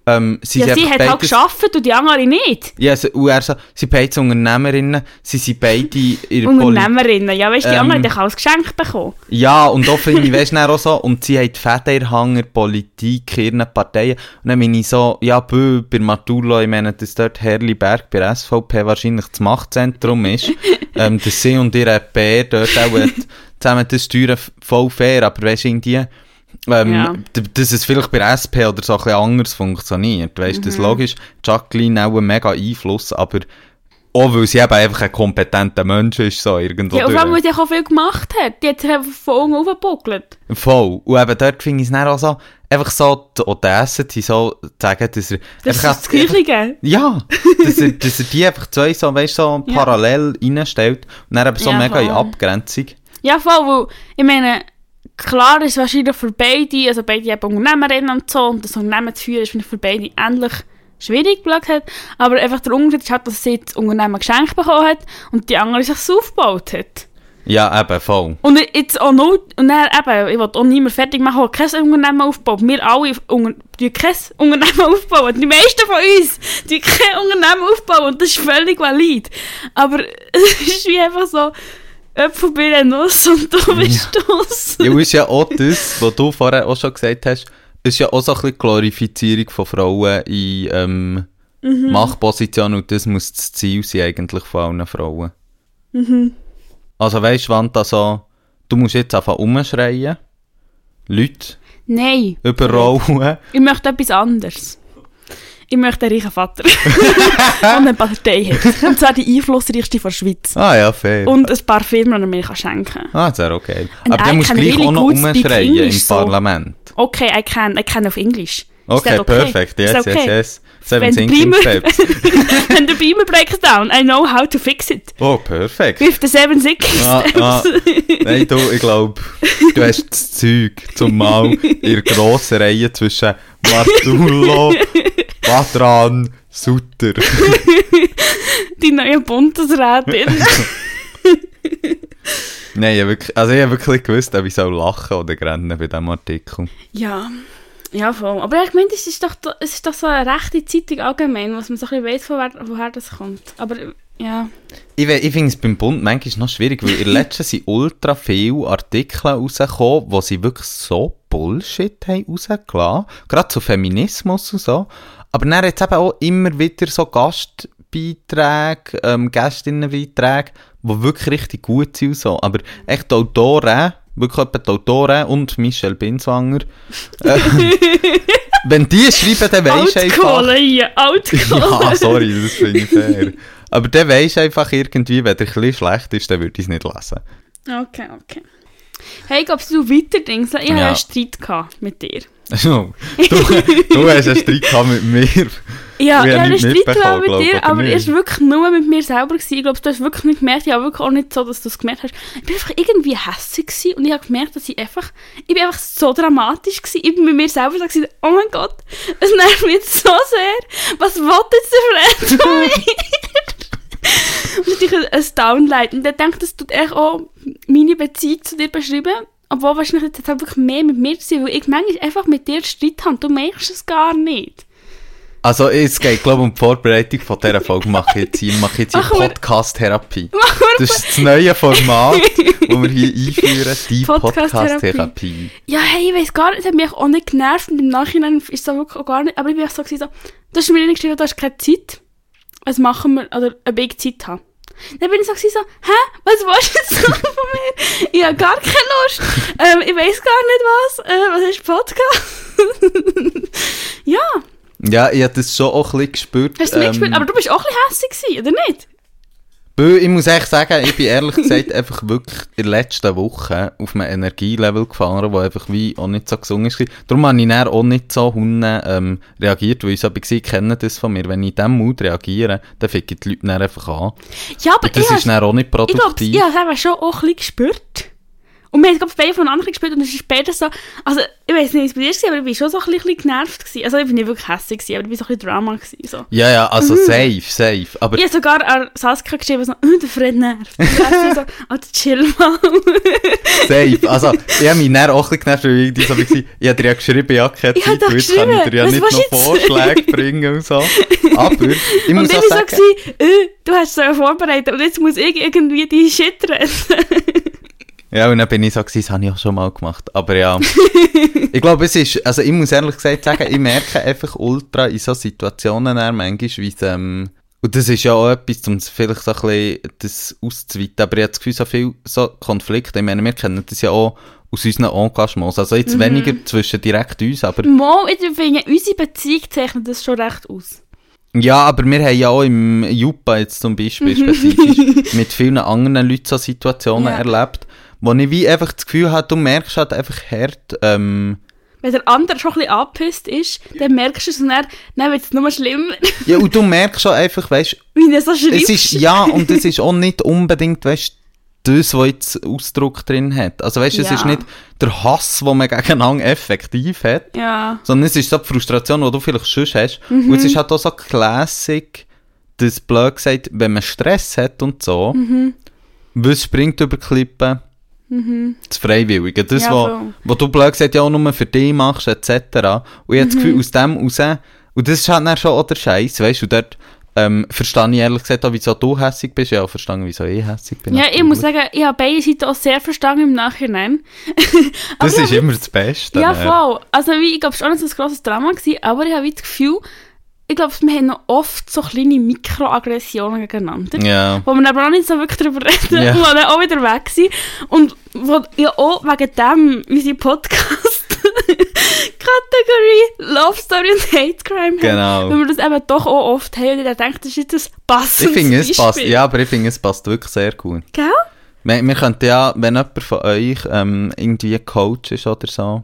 ähm, sie
Ja, sie hat halt
beides-
geschafft und die andere nicht.
Ja, so, und er so, sie sind beide Unternehmerinnen, sie sind beide Poli-
Unternehmerinnen. Ja, weißt du, die
Ähm,
andere hat auch als Geschenk bekommen.
Ja, und auch finde ich, weißt du, auch so, und sie die Fäden in der Politik, ihren Parteien. Und dann bin ich so, ja, bö, bei Martullo, ich meine, dass dort Herliberg bei SVP wahrscheinlich das Machtzentrum ist, ähm, dass sie und ihre PR dort auch zusammen das steuern, voll fair, aber weißt du, irgendwie, ähm,
Ja.
dass es vielleicht bei SP oder so ein bisschen anders funktioniert, weißt du,
Mhm.
das ist logisch. Jacqueline auch einen mega Einfluss, aber auch weil sie eben einfach ein kompetenter Mensch ist, so irgendwo
Ja, und
durch.
vor allem, weil sie auch viel gemacht hat. Die hat sich einfach unten aufgebuckelt.
Voll. Und eben dort finde ich es dann auch so, einfach so, die die so sagen, dass er...
Das ist
einfach-
das Gleiche.
Ja, dass er, dass er die einfach zwei so, weißt so
Ja.
parallel reinstellt und dann eben so
Ja,
mega in
voll.
Abgrenzung.
Ja, voll, weil, ich meine, klar ist es wahrscheinlich für beide, also beide haben Unternehmerinnen und so, und das Unternehmen zu führen ist für beide ähnlich schwierig, hat, aber einfach der Unterschied ist halt, dass sie das Unternehmen geschenkt bekommen hat und die andere sich aufgebaut hat.
Ja, eben, voll.
Und jetzt auch noch, und dann eben, ich will auch niemand fertig machen, der kein Unternehmen aufbaut. Wir alle unter, die kein Unternehmen aufbauen. Die meisten von uns, die kein Unternehmen aufbauen. Und das ist völlig valid. Aber es ist wie einfach so, Äpfel bei einer Nuss und du bist das.
Ja, ist ja auch das, was du vorher auch schon gesagt hast, ist ja auch so ein bisschen Glorifizierung von Frauen in ähm,
Mhm.
Machtpositionen und das muss das Ziel sein eigentlich von allen Frauen.
Mhm.
Also weißt du, Wanda, so, du musst jetzt einfach umschreien, Leute
Nein,
überrollen.
ich möchte etwas anderes. Ich möchte einen reichen Vater. und eine Partei hat. Und zwar die einflussreichste der Schweiz.
Ah ja, fair.
Und ein paar Firmen, die mir schenken kann.
ah, wäre okay.
And
Aber dann musst du gleich
really
auch noch umschreien im
English, so.
Parlament.
Okay, I can, I can auf Englisch.
Okay,
that
perfect. Yes,
that
yes,
okay?
yes. Seven
der
thinking
Beamer-
steps.
When the beamer breaks down, I know how to fix it.
Oh, perfekt.
With the seven thinking
Ah,
steps.
ah. Nein, du, ich glaube, du hast das Zeug, zum mal in der grossen Reihe zwischen Martullo, Patran, Sutter.
Die neue Bundesrätin.
Nein, ich hab wirklich, also ich habe wirklich gewusst, ob ich soll lachen oder rennen bei diesem Artikel.
ja. Ja, voll. Aber ich meine, es ist doch, es ist doch so eine rechte Zeitung allgemein, was man so ein bisschen weiss, woher, das kommt. Aber, ja.
Ich, ich finde es beim Bund manchmal noch schwierig, weil in der letzten sind ultra viele Artikel rausgekommen, wo sie wirklich so Bullshit haben rausgelassen. Gerade zu Feminismus und so. Aber dann jetzt eben auch immer wieder so Gastbeiträge, ähm, Gästinnenbeiträge, die wirklich richtig gut sind so. Aber echt die Autoren, wirklich etwa die Autoren und Michelle Binswanger, äh, wenn die schreiben, dann weisst du einfach...
Altkohle hier, Altkohle.
Ja, sorry, das finde ich fair. Aber der weisst einfach irgendwie, wenn der ein bisschen schlecht ist, dann würde ich es nicht lesen.
Okay, okay. Hey, glaubst du weiter Dings? Ich hatte
Ja.
einen Streit mit dir.
Also, du, du hast einen Streit gehabt mit mir.
Ja, ich
haben
habe einen Streit gehabt mit dir, aber er war wirklich nur mit mir selber. Gewesen. Ich glaube, du hast wirklich nicht gemerkt. Ich habe wirklich auch nicht so, dass du es gemerkt hast. Ich bin einfach irgendwie hässlich gewesen und ich habe gemerkt, dass ich einfach, ich bin einfach so dramatisch gewesen. Ich bin mit mir selber so gewesen, oh mein Gott, es nervt mich jetzt so sehr. Was will jetzt der Fred von mir? und ich hatte ein Downlight und ich denke, das tut echt auch meine Beziehung zu dir beschreiben. Obwohl wahrscheinlich jetzt halt wirklich mehr mit mir zu sein, weil ich manchmal einfach mit dir Streit habe du merkst es gar nicht.
Also, es geht, glaube ich, um die Vorbereitung von dieser Folge. Mache ich jetzt hier, mache ich jetzt hier Podcast-Therapie. Das ist das neue Format, das wir hier einführen, die
Podcast-Therapie. Ja, hey, ich weiß gar nicht, es hat mich auch nicht genervt und im Nachhinein ist es auch wirklich auch gar nicht, aber ich bin auch so, gewesen, so du hast mir nicht geschrieben, du hast keine Zeit, was machen wir, oder ob ich Zeit habe. Dann bin ich so, gewesen, so hä, was willst du jetzt? Ich habe gar keine Lust, ähm, ich weiß gar nicht was, äh, was ist Podcast? ja,
Ja, ich habe das schon auch ein bisschen gespürt.
hast du
ähm,
aber du bist auch ein bisschen hässlich gewesen, oder nicht?
Ich muss echt sagen, ich bin ehrlich gesagt einfach wirklich in der letzten Woche auf einem Energielevel gefahren, wo einfach wie auch nicht so gesungen ist. Darum habe ich dann auch nicht so ähm, reagiert, weil ich so war, ich kenne das von mir. Wenn ich in diesem Mut reagiere, dann ficken die Leute dann einfach an.
Ja, aber
Und das
ich
ist dann auch nicht
Ich glaube,
produktiv.
ich habe schon auch ein bisschen gespürt. Und wir haben es beide von anderen gespielt und es ist später so, also ich weiß nicht, wie es bei dir war, aber ich war schon so ein bisschen genervt. Gewesen. Also ich bin nicht wirklich hässlich, gewesen, aber ich war so ein bisschen Drama. Gewesen, so.
Ja, ja, also safe, safe. Aber
Ich habe sogar an Saskia geschrieben, so, «Oh, der Fred nervt. Und er so, «Alter, chill mal.»
safe. Also, ich habe mich dann auch ein bisschen genervt, weil ich so war, ich habe dir ja geschrieben, ja, keine
Ich habe
Zeit,
doch
weil jetzt kann ich dir ja
geschrieben.
nicht
Was
noch? Vorschläge bringen und so. Aber, ich
Und
muss
dann
auch
war ich so,
sagen...
gewesen, «Äh, du hast es so vorbereitet und jetzt muss ich irgendwie die Shit reden.
Ja, und dann bin ich so, gewesen, das habe ich auch schon mal gemacht. Aber ja, ich glaube, es ist, also ich muss ehrlich gesagt sagen, ich merke einfach ultra in so Situationen dann manchmal, wie es, ähm, und das ist ja auch etwas, um vielleicht so ein bisschen das auszuweiten, aber ich habe das Gefühl, so viel so Konflikte, ich meine, wir kennen das ja auch aus unseren Engagements, also jetzt weniger zwischen direkt uns, aber
Mal, ich finde, unsere Beziehung zeichnet das schon recht aus.
Ja, aber wir haben ja auch im Jupa jetzt zum Beispiel spezifisch mit vielen anderen Leuten so Situationen
Ja.
erlebt, wo ich wie einfach das Gefühl habe, du merkst halt einfach hart, ähm,
Wenn der andere schon ein bisschen angepisst ist, dann merkst du es und dann, dann wird es nur schlimmer,
ja, und du merkst schon einfach, weißt
wie er so
es ist, ja, und es ist auch nicht unbedingt, weißt das, was jetzt Ausdruck drin hat. Also weißt, es
Ja.
ist nicht der Hass, den man gegeneinander effektiv hat,
Ja.
sondern es ist so die Frustration, die du vielleicht schon hast.
Mhm.
Und es ist halt auch so classic, das blöd gesagt, wenn man Stress hat und so,
Mhm.
was springt über die Klippen? Das Freiwillige. Das,
Ja,
wo,
voll.
wo du blöd gesagt ja auch nur für dich machst, etc. Und ich habe
Mhm.
das Gefühl, aus dem raus, und das ist halt dann schon auch der Scheiß, weißt du, dort ähm, verstehe ich ehrlich gesagt auch, wieso du hässig bist, ja auch verstanden, wieso ich hässig bin.
Ja, ich muss sagen, ich habe beide Seiten auch sehr verstanden im Nachhinein.
Das ist immer das Beste.
Ja,
ne?
voll. Also wie, ich glaube, es war auch nicht so ein grosses Drama, gewesen, aber ich habe das Gefühl, ich glaube, wir haben noch oft so kleine Mikroaggressionen gegeneinander.
Ja.
Wo wir aber auch nicht so wirklich darüber reden,
Ja.
wo dann auch wieder weg sind. Und wo ja auch wegen dem unsere Podcast-Kategorie Love Story und Hate Crime
Genau.
haben. Weil wir das eben doch auch oft haben und ich denke, das ist jetzt ein passendes
Ich finde, es passt, ja, aber ich finde, es passt wirklich sehr gut.
Gell?
Wir, wir könnten ja, wenn jemand von euch ähm, irgendwie ein Coach ist oder so,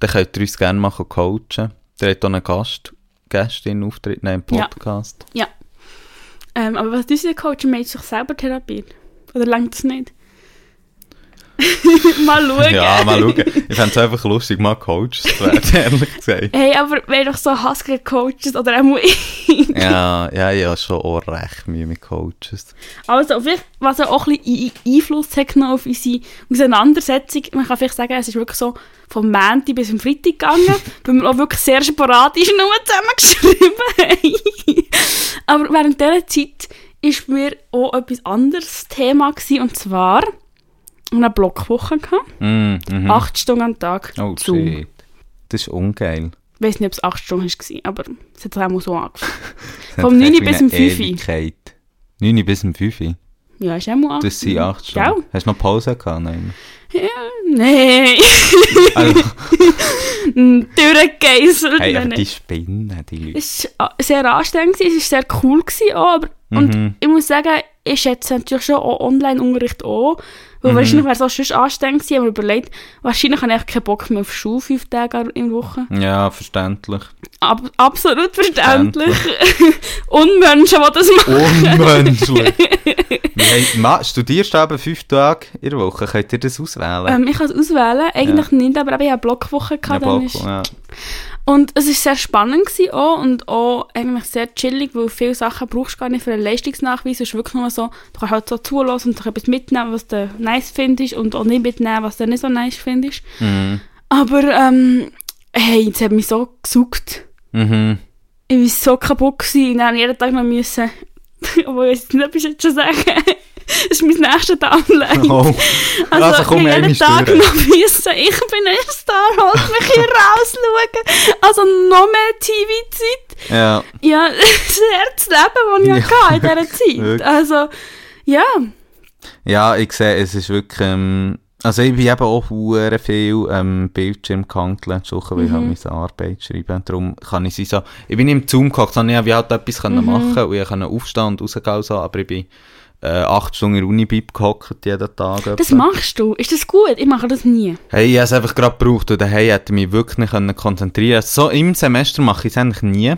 dann könnt ihr uns gerne mal coachen. Der hat auch einen Gast, Gästin Auftritt nehmen im
Ja.
Podcast.
Ähm, aber was unsere Coach meint, sich selber therapiert? Oder langt das nicht? mal schauen.
Ja, mal schauen. Ich fände es einfach lustig, mal Coach zu werden, ehrlich gesagt.
Hey, aber wenn doch so Husky Coaches oder auch ich.
Ja, ja, ich habe schon auch recht Mühe mit Coaches.
Also, vielleicht, was auch ein bisschen Einfluss hat auf unsere Auseinandersetzung, man kann vielleicht sagen, es ist wirklich so vom Montag bis zum Freitag gegangen, weil wir auch wirklich sehr sporadisch nur zusammengeschrieben haben. Aber während dieser Zeit war mir auch etwas anderes Thema gewesen, und zwar eine Blockwoche gehabt,
Mm, mhm.
acht Stunden am Tag.
Oh,
Zoom.
shit. Das ist ungeil.
Ich weiß nicht, ob es acht Stunden war, aber es hat auch mal so angefangen. Vom
hat
9
echt
bis um
eine
5.
Ewigkeit. 9 bis um 5.
Ja, ist auch mal acht.
Das sind 8 Stunden.
Gell?
Hast du noch Pause gehabt? Nein.
Nein.
Also,
Durchgeisselt.
hey, aber die spinnen, die Leute.
Es war äh, sehr anstrengend, es war sehr cool auch, aber und
Mhm.
ich muss sagen, ich schätze natürlich schon auch Online-Unterricht auch,
Mhm.
weil wahrscheinlich wäre es auch sonst anstrengend gewesen, aber überlegt, wahrscheinlich habe ich keinen Bock mehr auf Schule fünf Tage in der Woche.
Ja, verständlich.
Ab, absolut verständlich. Unmenschen, die das machen.
Unmenschlich. hey, studierst du aber fünf Tage in der Woche? Könnt ihr das auswählen?
Ähm, ich kann es auswählen, eigentlich nicht, aber eben, ich hatte Blockwoche.
ja,
Gehabt, dann
Block, ja.
Und es war sehr spannend gewesen auch und auch eigentlich sehr chillig, weil viele Sachen brauchst du gar nicht für einen Leistungsnachweis. Es ist wirklich nur so, du kannst halt so zulassen und dich etwas mitnehmen, was du nice findest und auch nicht mitnehmen, was du nicht so nice findest.
Mhm.
Aber, ähm, hey, es hat mich so gesucht.
Mhm.
ich war so kaputt gewesen. Und dann jeden Tag noch müssen, obwohl ich weiß nicht, jetzt schon sagen das ist mein nächster Downline.
Oh.
Also,
Also, komm,
ich jeden Tag
stören.
noch müssen, ich bin ein Star, holt mich hier rausschauen. Also noch mehr TV-Zeit.
Ja.
Ja, das erste Leben, das ich
Ja.
hatte in dieser Zeit.
Wirklich.
Also, ja.
Ja, ich sehe, es ist wirklich, ähm, also ich bin eben auch hure viel ähm, Bildschirm gehandelt Woche, weil ich halt meine Arbeit schreiben Darum kann ich sie so, ich bin nicht im Zoom gehockt, sondern ich habe halt etwas können machen und ich konnte aufstehen und rausgehen und so, aber ich bin äh, acht Stunden in der Unibib gehockt jeden Tag.
Das
etwa.
machst du. Ist das gut? Ich mache das nie.
Hey, ich habe es einfach gerade gebraucht und daheim hätte ich mich wirklich nicht können konzentrieren So im Semester mache ich es eigentlich nie.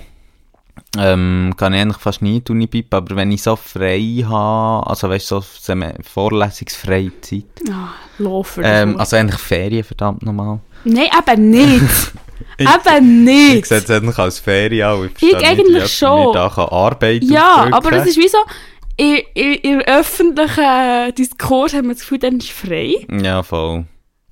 Ähm, kann ich eigentlich fast nie in die Unibib, aber wenn ich so frei habe, also weißt du, so vorlesungsfreie Zeit,
Ah, laufen.
ähm, also eigentlich Ferien, verdammt nochmal.
Nein, eben nicht.
Ich-
eben
Ich
nicht.
sehe es eigentlich als Ferien an. Ich,
Ich
nicht,
eigentlich
jemand
schon.
nicht da kann Arbeit
Ja, aber das ist wie so, in, in, in öffentlichen Diskurs haben wir das Gefühl, dann ist frei.
Ja, voll.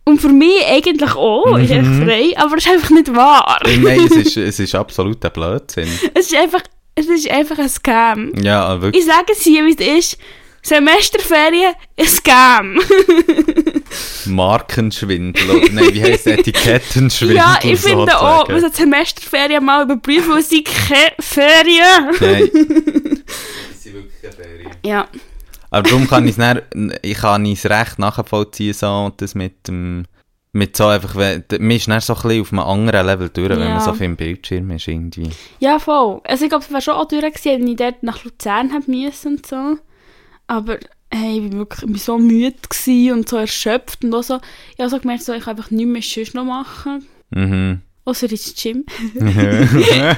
Und für mich eigentlich auch, ist echt
Mhm.
frei, aber das ist einfach nicht wahr.
Nein, es ist, es ist absolut ein Blödsinn.
Es ist einfach, es ist einfach ein Scam.
Ja, wirklich.
Ich sage es hier, wie es ist. Semesterferien, ein Scam.
Markenschwindel. oder- Nein, wie heisst es? Etikettenschwindel.
ja, ich finde auch, man sollte Semesterferien mal überprüfen, weil es sind keine Ferien.
Nein. Es sind wirklich keine Ferien.
Ja.
Aber darum kann ich es nicht, ich kann es recht nachvollziehen, so, das mit dem, mit so einfach, wenn- man ist dann so ein bisschen auf einem anderen Level durch, wenn
Ja.
man so viel im Bildschirm ist, irgendwie.
Ja, voll. Also ich glaube, es wäre schon auch durch gewesen, wenn ich dort nach Luzern hätte müssen und so. Aber hey, ich war wirklich ich war so müde und so erschöpft und auch so. Ich habe so gemerkt, so, ich kann einfach nichts mehr sonst noch machen.
Mhm.
Außer ins Gym.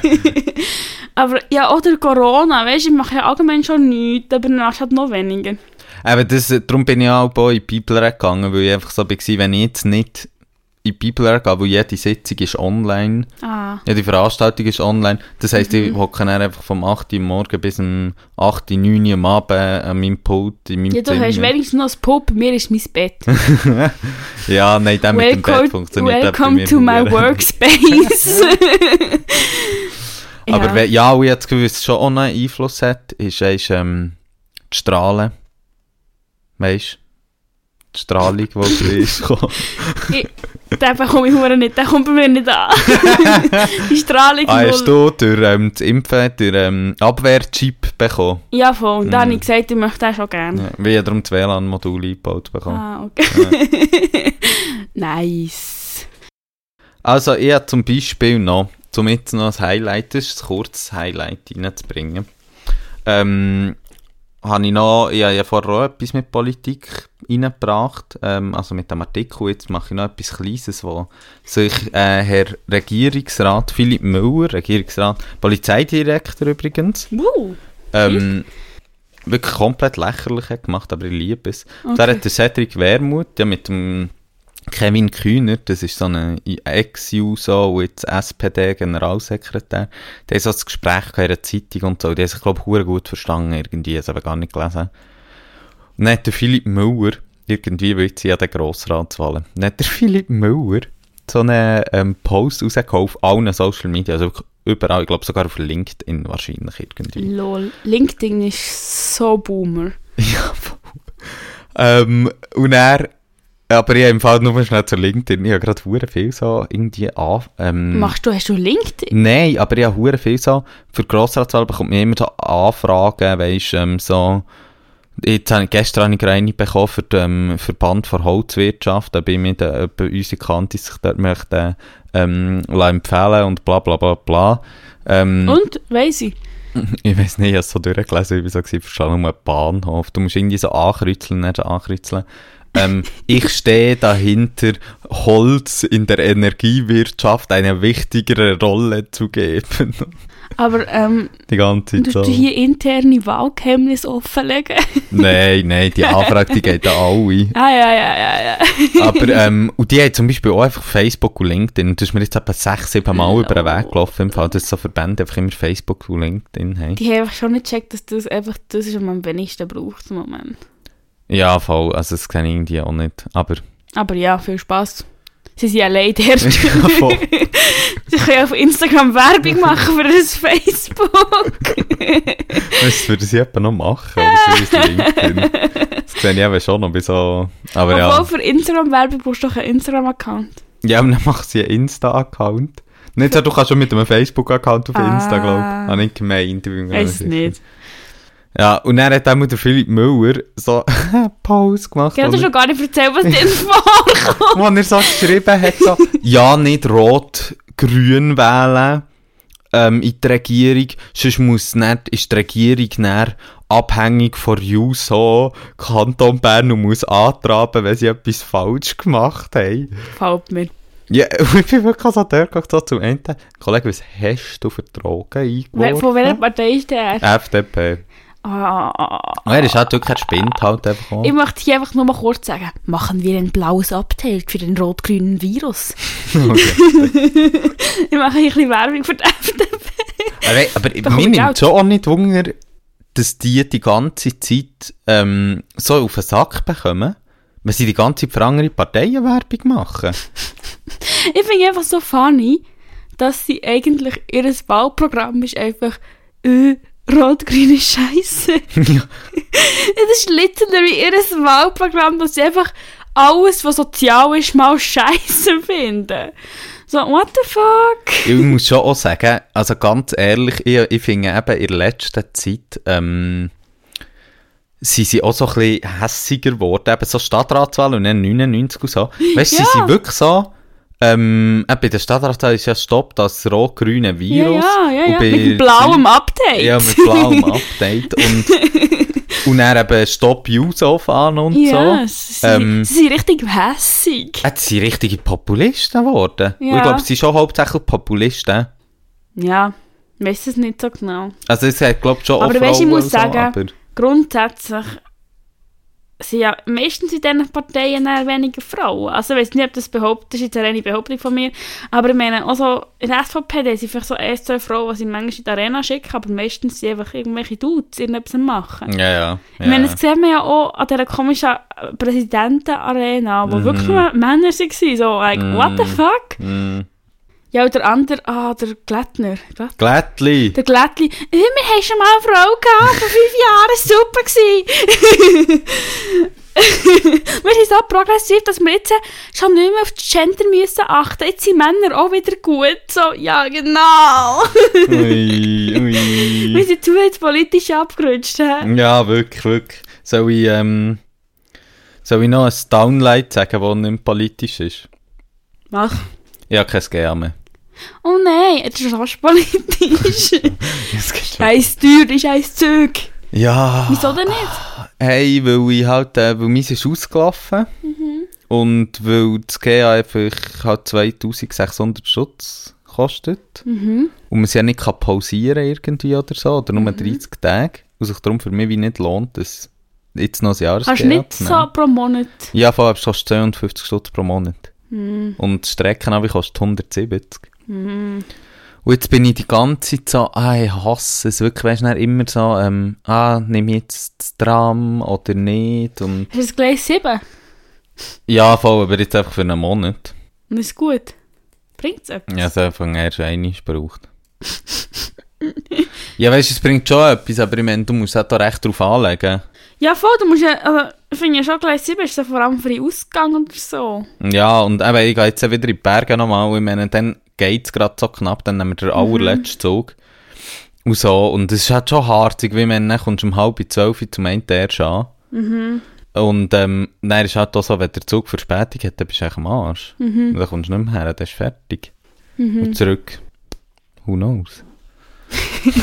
Aber ja, oder Corona, weißt du, ich mache ja allgemein schon nichts, aber dann halt noch weniger.
Aber das, darum bin ich auch in die Bibel gegangen, weil ich einfach so war, wenn ich jetzt nicht in die Bibel gehe, weil jede Sitzung ist online,
Ah.
ja, die Veranstaltung ist online, das heisst, ich hocke dann einfach vom 8 Uhr morgen bis um 8 Uhr, 9 Uhr am Abend an meinem Pult, in meinem
Ja, du
Zimmer.
hast wenigstens noch Pop, bei mir ist mein Bett.
ja, nein, der mit dem Bett funktioniert
welcome to my
verdammt.
workspace.
Aber
ja.
we- ja, und ich habe das Gefühl, was schon auch einen Einfluss hat, ist, ist ähm, die Strahlen. Weißt du? Die Strahlung, die gekommen.
Den bekomme ich verdammt nicht, der kommt bei mir nicht an. Die Strahlung
ah, hast du durch ähm, das Impfen, durch ähm, Abwehrchip bekommen?
Ja, voll. Und dann habe ich gesagt, ich möchte den schon gerne.
Ja, wie darum das WLAN-Modul eingebaut bekommen.
Ah, okay. nice.
Also, ich habe zum Beispiel noch, um jetzt noch ein Highlight, das ist ein kurzes Highlight reinzubringen, ähm, habe ich noch, ich habe ja vorher auch etwas mit Politik reingebracht, ähm, also mit dem Artikel, jetzt mache ich noch etwas Kleines, wo sich äh, Herr Regierungsrat Philipp Müller, Regierungsrat, Polizeidirektor übrigens,
Wow.
ähm, wirklich komplett lächerlich hat gemacht, aber ich liebe es.
Okay.
Da hat der Cedric Wermuth ja mit dem Kevin Kühner, das ist so ein Ex-User und jetzt SPD-Generalsekretär, der hat so das Gespräch in einer Zeitung und so, die haben sich, glaube ich, gut verstanden irgendwie, das habe ich gar nicht gelesen. Und dann hat der Philipp Müller, irgendwie, weil jetzt ja der Grossratswahlen, dann hat der Philipp Müller so einen ähm, Post rausgehauen auf allen Social Media, also überall, ich glaube sogar auf LinkedIn wahrscheinlich irgendwie.
Lol. LinkedIn ist so boomer.
Ja, ähm, und er, aber ich habe im Fall nur schnell zu LinkedIn, ich habe gerade hure viel so irgendwie an, ähm,
Machst du, hast du LinkedIn?
Nein, aber ich habe hure viel so, für Grossratswahl bekommt man immer so Anfragen, weisst, ähm, so, jetzt habe ich, gestern habe ich eine bekommen für den ähm, Verband für Holzwirtschaft, da bin ich mit äh, unsere Kante sich dort möchte, ähm, empfehlen und bla bla bla bla. Ähm,
Und? Weiss ich.
ich weiß nicht, ich habe es so durchgelesen, ich war so, nur einen Bahnhof. Du musst irgendwie so ankreuzeln, nicht ankreuzeln. Ähm, ich stehe dahinter, Holz in der Energiewirtschaft eine wichtigere Rolle zu geben.
Aber ähm,
Die ganze Zeit
du hier interne Wahlgeheimnisse offenlegen?
Nein, nein, die Anfrage, die geht an alle.
ah, ja, ja, ja, ja.
Aber, ähm, und die haben zum Beispiel auch einfach Facebook und LinkedIn. Und das ist mir jetzt etwa sechs, sieben Mal über den Weg gelaufen, im Fall, dass so Verbände einfach immer Facebook und LinkedIn haben.
Die haben einfach schon nicht gecheckt, dass das einfach das ist, was man am wenigsten braucht im Moment.
Ja, voll, also das kenne ich irgendwie auch nicht. Aber,
Aber ja, viel Spaß. Sie sind allein.
Ja, voll.
Sie können auf Instagram Werbung machen für das Facebook.
Das würde sie etwa noch machen, oder so ist LinkedIn. Das sehe ich eben schon noch bei so... Aber ja.
Obwohl für Instagram Werbung brauchst du doch einen Instagram-Account.
Ja, aber dann macht sie einen Insta-Account. Nicht so, du kannst schon mit einem Facebook-Account auf Insta,
Ah.
glaube ich. Habe ich gemeint. ich mir
Weiß nicht.
Ja, und dann hat auch der Philipp Müller so Pause gemacht.
Ich habe schon gar nicht erzählt, was dir vorkommt.
wo er so geschrieben hat, so, ja, nicht rot, grün wählen, ähm, in die Regierung, sonst muss nicht, ist die Regierung dann abhängig von JUSO, Kanton Bern und muss antraben, wenn sie etwas falsch gemacht haben.
Fällt mir.
Ja, ich bin wirklich so dort gegangen, so zum Ende. Kollege, was hast du für Drogen eingeworfen?
Von welcher Partei ist der?
FDP.
Ah,
Und er ist halt wirklich ein Spind halt einfach
ich möchte hier einfach nur mal kurz sagen, machen wir ein blaues Update für den rot-grünen Virus.
Okay.
Ich mache ein bisschen Werbung für die FDP.
Aber, aber mir nimmt schon auch nicht Wunder, dass die die ganze Zeit ähm, so auf den Sack bekommen, wenn sie die ganze Zeit für andere Parteien Werbung machen.
Ich finde einfach so funny, dass sie eigentlich ihr Wahlprogramm ist einfach äh, rot-grüne Scheiße.
Ja.
Es ist literally ihr Wahlprogramm, dass sie einfach alles, was sozial ist, mal Scheiße finden. So, what the fuck?
ich muss schon auch sagen, also ganz ehrlich, ich, ich finde eben in der letzten Zeit, ähm, sind sie auch so ein bisschen hässiger geworden, eben so Stadtratswahl und dann 99 und so. Weißt du, sie
Ja.
sind wirklich so, ähm, eben bei der Stadtratswahl ist ja Stopp das rot-grüne Virus.
Ja, ja, ja, ja. Mit blauem Update.
Ja, mit blauem Update und, und dann eben Stop Use fahren und
ja,
so.
sie,
Ähm,
sie sind richtig hässig.
Jetzt sind richtige Populisten geworden. Und
Ja.
ich glaube, sie sind schon hauptsächlich Populisten.
Ja, ich weiß es nicht so genau.
Also es hat, glaube ich, schon
Aber weisst, ich muss
so,
sagen,
aber
grundsätzlich sind ja meistens in diesen Parteien eher weniger Frauen. Also ich weiß nicht, ob das behauptet, das ist jetzt eine reine Behauptung von mir, aber ich meine, also in der SVP, da sind vielleicht so ein, zwei Frauen, die sie manchmal in die Arena schicken, aber meistens sind einfach irgendwelche Dudes irgendetwas am machen.
ja, ja.
Ich meine, das sieht man ja auch an dieser komischen Präsidentenarena, wo
Mhm.
wirklich Männer waren, so, like, what the fuck?
Mm.
Ja, und der andere, ah, der Glättner.
Glättli.
Der Glättli, «Äh, wir haben schon mal eine Frau gehabt, vor fünf Jahren, super gsi. wir sind so progressiv, dass wir jetzt schon nicht mehr auf das Gender müssen achten. Jetzt sind Männer auch wieder gut. So, ja, genau.
Ui,
wir
ui.
sind zu jetzt politisch abgerutscht. hä?
Ja, wirklich, wirklich. Soll ich, ähm, soll ich noch ein Downlight sagen, das nicht politisch ist?
Mach.
Habe kein mehr.
Oh nein, jetzt ist es politisch. Eins teuer ist eins Zug.
Ja.
Wieso denn nicht?
Hey, weil ich halt, äh, weil meins ist ausgelaufen. Und weil das GA einfach halt 2600 Schutz kostet.
Mhm.
Und man sie ja nicht kann pausieren irgendwie oder so, oder nur 30 Tage. Und sich darum für mich wie nicht lohnt, das jetzt noch ein Jahr
Kannst du nicht so pro Monat.
Ja, vor allem kostet 52 Stutz pro Monat.
Mhm.
Und die Strecke kostet 170.
Mhm.
Und jetzt bin ich die ganze Zeit so, ah, ich hasse es wirklich, weißt du, immer so, ähm, ah, nehme ich jetzt das Tram oder nicht und
Hast du das gleich 7?
ja, voll, aber jetzt einfach für einen Monat.
Und ist gut. Bringt's etwas?
Ja, so von erst einmal gebraucht. ja, weißt du, es bringt schon etwas, aber ich meine, du musst auch da recht drauf anlegen.
Ja, voll, du musst ja, also, ich finde ja schon gleich 7 ist so vor allem für den Ausgang oder so.
Ja, und eben, ich gehe jetzt wieder in die Berge nochmal, ich meine, dann geht es gerade so knapp, dann nehmen wir den allerletzten Zug. Und so, und es ist halt schon harzig, wie man dann kommst du um halb zwölf zum einen erst an. Und ähm, dann ist halt auch so, wenn der Zug Verspätung hat, dann bist du eigentlich am Arsch. Und dann kommst du nicht mehr her, dann ist fertig. Und zurück, who knows.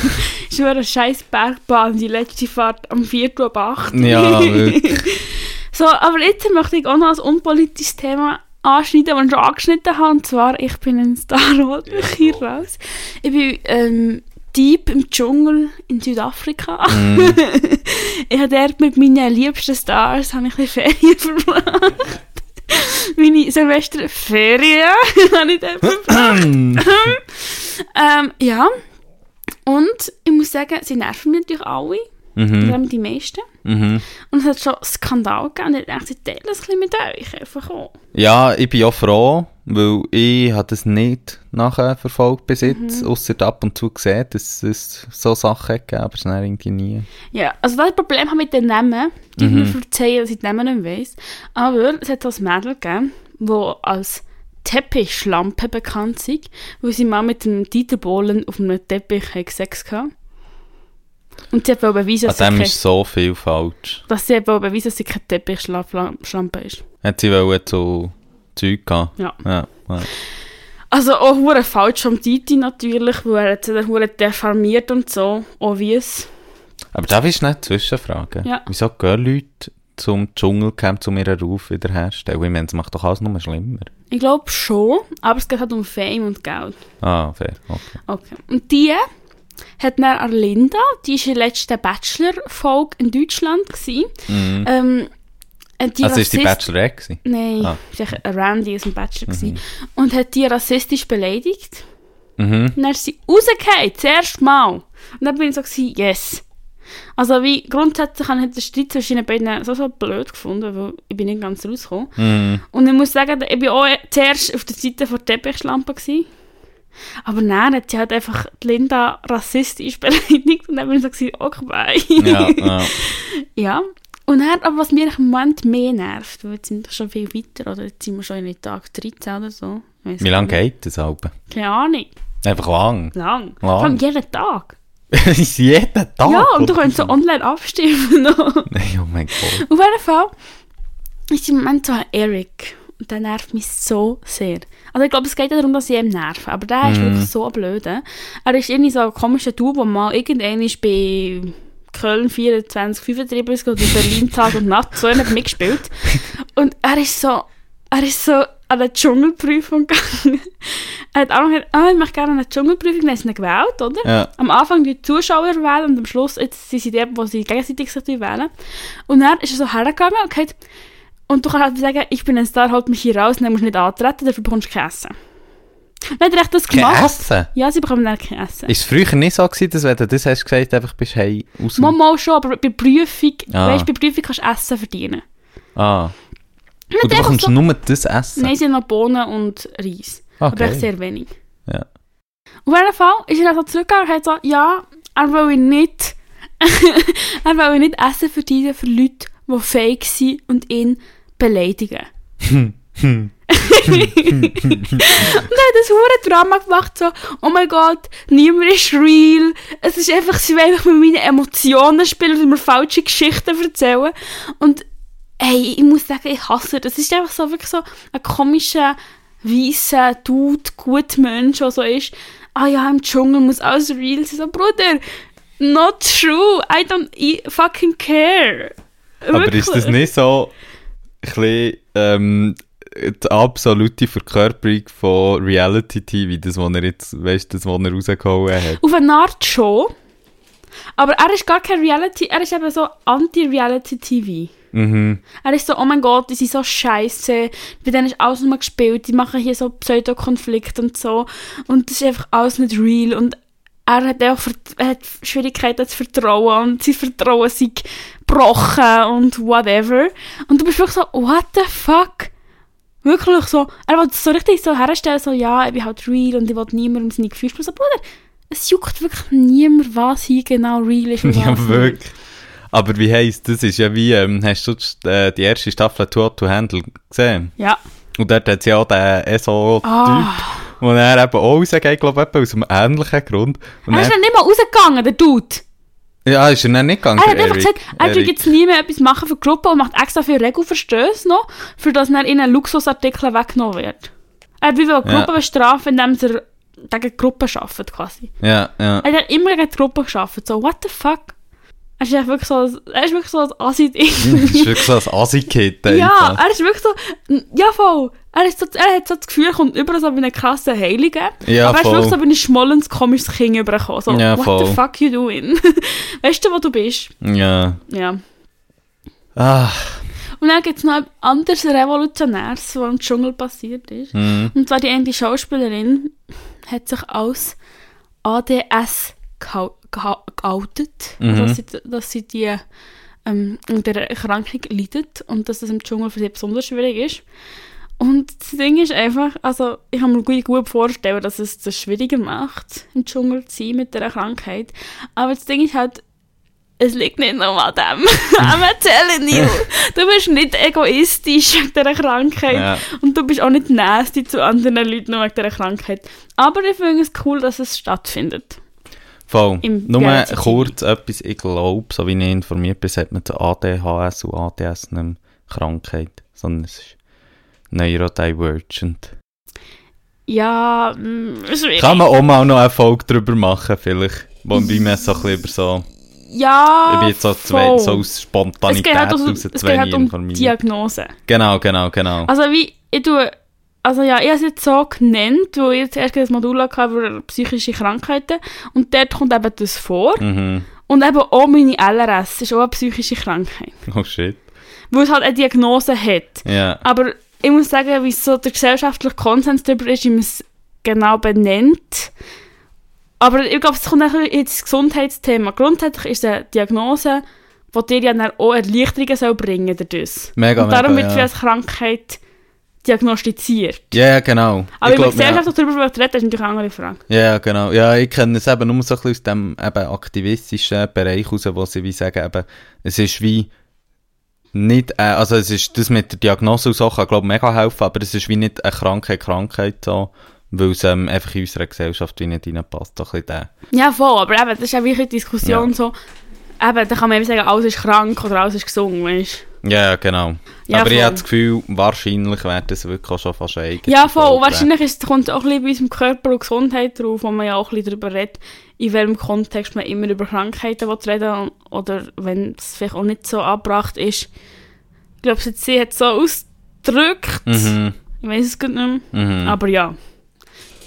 Ich schwöre, eine scheiß Bergbahn, die letzte Fahrt am 4. Uhr ab 8.
Ja, wirklich.
So, aber jetzt möchte ich auch noch ein unpolitisches Thema anschneiden, das ich schon angeschnitten habe. Und zwar, ich bin ein Star hier raus. Ich bin ähm, deep im Dschungel in Südafrika.
Mhm.
ich habe dort mit meinen liebsten Stars habe ich ein Ferien verbracht. Meine Silvesterferien habe ich dort verbracht. ähm, ja. Und ich muss sagen, sie nerven mich natürlich alle.
mhm,
Vor die meisten.
Mhm.
Und es hat schon Skandal gegeben. Und ich dachte, ich teile ein bisschen mit euch. Einfach auch.
Ja, ich bin auch froh, weil ich habe das nicht nachher verfolgt bis jetzt,
Mhm.
ausser ab und zu gesehen, dass es so Sachen gegeben, aber es dann irgendwie nie.
Ja, also das Problem habe ich mit den Namen. Die
Mhm.
mir verzeihen, dass ich die Namen nicht weiss. Aber es hat ein Mädel gegeben, das als Teppichschlampe bekannt ist, weil sie mal mit dem Dieter Bohlen auf einem Teppich Sex hatte. Und sie hat wohl beweisen,
An
dass sie,
dem ist so viel falsch.
dass sie wohl beweisen, dass sie keine Teppichschlampe ist.
Hat sie wollen zu Zeug gehabt?
Ja.
Ja, ja.
Also auch hure falsch vom Diti natürlich, weil er hat sie hure deformiert und so, obvious.
Aber darf ich nicht zwischenfragen?
Ja.
Wieso gehen Leute zum Dschungelcamp, um ihren Ruf wiederherzustellen? Ich meine, es macht doch alles nur schlimmer.
Ich glaube schon, aber es geht halt um Fame und Geld.
Ah, fair. Okay.
Okay. Und die hat dann Arlinda, die war in der letzten Bachelor-Folge in Deutschland. Gewesen.
Mhm.
Ähm, äh, die
Also ist die
Rassist-
Bachelorette gewesen?
Nein,
Ah.
sie war ein Randy aus dem Bachelor. gewesen. Und hat die rassistisch beleidigt.
Mhm.
Und dann ist sie rausgefallen, das erste Mal. Und dann bin ich so, gewesen, yes. Also wie grundsätzlich habe ich den Streit zwischen den beiden so, so blöd gefunden, weil ich bin nicht ganz rausgekommen.
Mhm.
Und ich muss sagen, ich war auch zuerst auf der Seite der Teppichschlampe. Gewesen. Aber nein, hat sie halt einfach die Linda rassistisch beleidigt und dann bin ich so, gewesen, okay, bye.
Ja, ja.
ja. Und dann, aber was mich im Moment mehr nervt, weil jetzt sind wir schon viel weiter, oder jetzt sind wir schon in Tag 13 oder so.
Wie lange geht das Alben?
Keine Ahnung.
Einfach lang.
Lang.
Lang.
Vor allem jeden Tag.
Jeden Tag?
ja, und du kannst so online abstimmen.
Nein, oh mein Gott.
Auf jeden Fall ist im Moment so ein Eric. Und der nervt mich so sehr. Also ich glaube, es geht ja darum, dass ich ihn nerve. Aber der ist
Mhm.
wirklich so blöd. Er ist irgendwie so ein komischer Typ, der mal irgendwann ist bei Köln 24, 35 oder Berlin Tag und Nacht so hat mitgespielt. Und er ist so, er ist so an eine Dschungelprüfung gegangen. er hat auch noch gesagt, ah, ich möchte gerne eine Dschungelprüfung, dann ist er gewählt, oder?
Ja.
Am Anfang die Zuschauer wählen und am Schluss jetzt sind sie die, wo sie gegenseitig sich wählen. Und dann ist er so hergegangen und gesagt, und du kannst halt sagen, ich bin ein Star, halt mich hier raus, dann musst du nicht antreten, dafür bekommst du kein Essen. Er echt das
Kein
gemacht.
Essen?
Ja, sie bekommen dann kein Essen.
Ist es früher nicht so gewesen, dass wenn du das hast gesagt, einfach bist hey aus.
Mal, mal schon, aber bei Prüfung,
Ah.
weißt, bei Prüfung kannst du Essen verdienen.
Ah.
Nicht
Und du bekommst
so-
nur das Essen?
Nein, sie haben noch Bohnen und Reis. Aber
Okay.
echt sehr wenig.
Ja.
Auf jeden Fall ist er dann so zurückgegangen und hat so, ja, er will nicht, er will nicht Essen verdienen für Leute, die fake sind und ihn beleidigen. und er hat das hure Drama gemacht, so, oh mein Gott, niemand ist real. Es ist einfach, sie einfach mit meinen Emotionen spielen und mir falsche Geschichten erzählen. Und ey, ich muss sagen, ich hasse das. Es ist einfach so, wirklich so ein komischer, weißer Dude, guter Mensch, der so ist. Ah ja, im Dschungel muss alles real sein. So, Bruder, not true. I don't I fucking care.
Aber ist das
Wirklich.
nicht so bisschen, ähm, die absolute Verkörperung von Reality-TV, das, was er jetzt, weißt das, was er rausgehauen hat?
Auf eine Art schon. Aber er ist gar kein Reality, er ist eben so Anti-Reality-TV.
Mhm.
Er ist so, oh mein Gott, die sind so scheiße. Bei denen ist alles nur gespielt. Die machen hier so Pseudo-Konflikte und so. Und das ist einfach alles nicht real. Und er hat auch hat Schwierigkeiten zu vertrauen. Und sein Vertrauen ist gebrochen und whatever. Und du bist wirklich so, what the fuck? Wirklich so, er wollte so richtig so herstellen, so, ja, ich bin halt real und ich will niemandem seine Gefühle spielen. So, Bruder, es juckt wirklich niemand, was hier genau real ist und
Ja,
nicht.
wirklich. Aber wie heisst das? ist ja wie, ähm, hast du die, äh, die erste Staffel Too to Handle gesehen?
Ja.
Und dort hat es ja auch den ESO-Typ,
Ah.
wo er eben auch rausgeht, glaube ich, aus einem ähnlichen Grund. Und
Er ist dann nicht mal rausgegangen, der Dude.
Ja, ist er dann nicht gegangen,
Er hat einfach gesagt, er
Eric.
jetzt nie mehr etwas machen für die Gruppe und macht extra für Regelverstöße noch, für das dann ihnen Luxusartikel weggenommen wird. Er will die Gruppe
Ja.
bestrafen, indem er gegen die Gruppe arbeitet, quasi.
Ja, ja.
Er hat immer gegen die Gruppe gearbeitet, so, what the fuck? Er ist einfach wirklich so, ein- er ist wirklich so ein Assi-Ding.
das ist wirklich so ein Assi-Kid.
ja, er ist wirklich so, ja voll. Er, ist so, er hat so das Gefühl, er kommt über so wie eine krasse Heilige.
Ja,
aber er ist
voll.
wirklich so wie ein schmollens, komisches Kind übergekommen. So,
Ja,
what
voll.
the fuck you doing? weißt du, wo du bist?
Ja.
Ja.
Ah,
Und dann gibt es noch etwas anderes Revolutionäres, was im Dschungel passiert ist.
hm.
Und zwar die eine Schauspielerin hat sich als ADS geoutet,
Mhm.
dass, sie, dass sie die ähm, unter der Erkrankung leidet und dass das im Dschungel für sie besonders schwierig ist. Und das Ding ist einfach, also ich kann mir gut, gut vorstellen, dass es das schwieriger macht, im Dschungel zu sein mit dieser Krankheit. Aber das Ding ist halt, es liegt nicht nur an dem. I'm telling you. Du bist nicht egoistisch wegen dieser Krankheit.
Ja.
Und du bist auch nicht nasty zu anderen Leuten wegen dieser Krankheit. Aber ich finde es cool, dass es stattfindet.
Voll. Nur kurz etwas, ich glaube, so wie ich informiert bin, hat man zu ADHS und ADS nicht mehr Krankheit, sondern es ist Neurodivergent.
Ja, mm, schwierig.
Kann man auch mal noch eine Folge drüber machen, vielleicht, wo mir so ein bisschen über so,
Ja,
ich bin jetzt so, zwei, so aus
es
Spontanität
geht halt,
raus
um,
zu
es geht halt um
informiert.
Diagnose.
Genau, genau, genau.
Also wie, ich tue, also ja, ich habe es jetzt so genannt, weil ich jetzt erst das Modul hatte über psychische Krankheiten und dort kommt eben das vor.
Mhm.
Und eben auch meine LRS ist auch eine psychische Krankheit.
Oh shit.
Weil es halt eine Diagnose hat.
Ja.
Aber ich muss sagen, wie so der gesellschaftliche Konsens darüber ist, wie man es genau benennt. Aber ich glaube, es kommt auch ins Gesundheitsthema. Grundsätzlich ist eine Diagnose, die dir ja dann auch Erleichterungen soll bringen dadurch.
Mega,
Und darum
mega,
wird
ja.
es als Krankheit diagnostiziert.
Ja, genau.
Aber
Ich
über Gesellschaft darüber reden, ist natürlich eine andere Frage.
Ja, ja, genau. Ja, ich kenne es eben nur so ein bisschen aus dem eben aktivistischen Bereich raus, wo sie wie sagen, eben, es ist wie nicht, äh, also es ist das mit der Diagnose und so kann, glaube mega helfen, aber es ist wie nicht eine Krankheit, Krankheit so, weil es ähm, einfach in unserer Gesellschaft wie nicht reinpasst, so ein bisschen der.
Ja, voll, aber eben, das ist ja wirklich eine Diskussion so, eben, da kann man eben sagen, alles ist krank oder alles ist gesund, weißt
Ja, ja, genau.
Ja,
aber ich
voll.
habe das Gefühl, wahrscheinlich wäre das wirklich auch schon fast eine eigene
Ja, voll. Und wahrscheinlich ist, kommt auch ein bisschen bei unserem Körper und Gesundheit drauf, wo man ja auch ein bisschen darüber redet, in welchem Kontext man immer über Krankheiten reden oder wenn es vielleicht auch nicht so angebracht ist. Ich glaube, sie hat es so ausgedrückt.
Mhm,
Ich weiß es gar nicht mehr.
mhm.
Aber ja.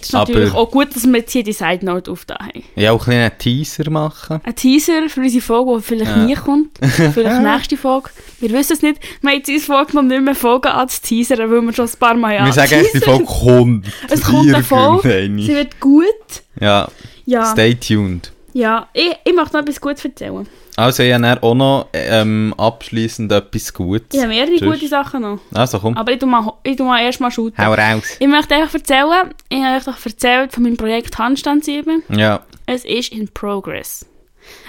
Es ist
Aber-
natürlich auch gut, dass wir jetzt hier die Side Note auf da haben.
Ja, auch ein bisschen einen Teaser machen.
Ein Teaser für unsere Folge, die vielleicht
Ja.
nie kommt. Vielleicht nächste Folge. Wir wissen es nicht. Wir haben jetzt uns vorgenommen, nicht mehr Folgen anzuteasern, weil wir schon ein paar Mal ja
Wir sagen echt, die Folge kommt.
Es kommt eine Folge. Sie wird gut.
Ja,
Ja.
stay tuned.
Ja, ich, ich möchte noch etwas Gutes erzählen.
Also, ich habe auch noch ähm, abschliessend etwas Gutes.
Ich habe mehrere
Tschüss.
gute Sachen noch.
Also, komm.
Aber ich tue mal, ich tue mal erst mal shooten.
Hau raus.
Ich möchte einfach erzählen, ich habe euch erzählt von meinem Projekt Handstandsüben.
Ja.
Es ist in progress.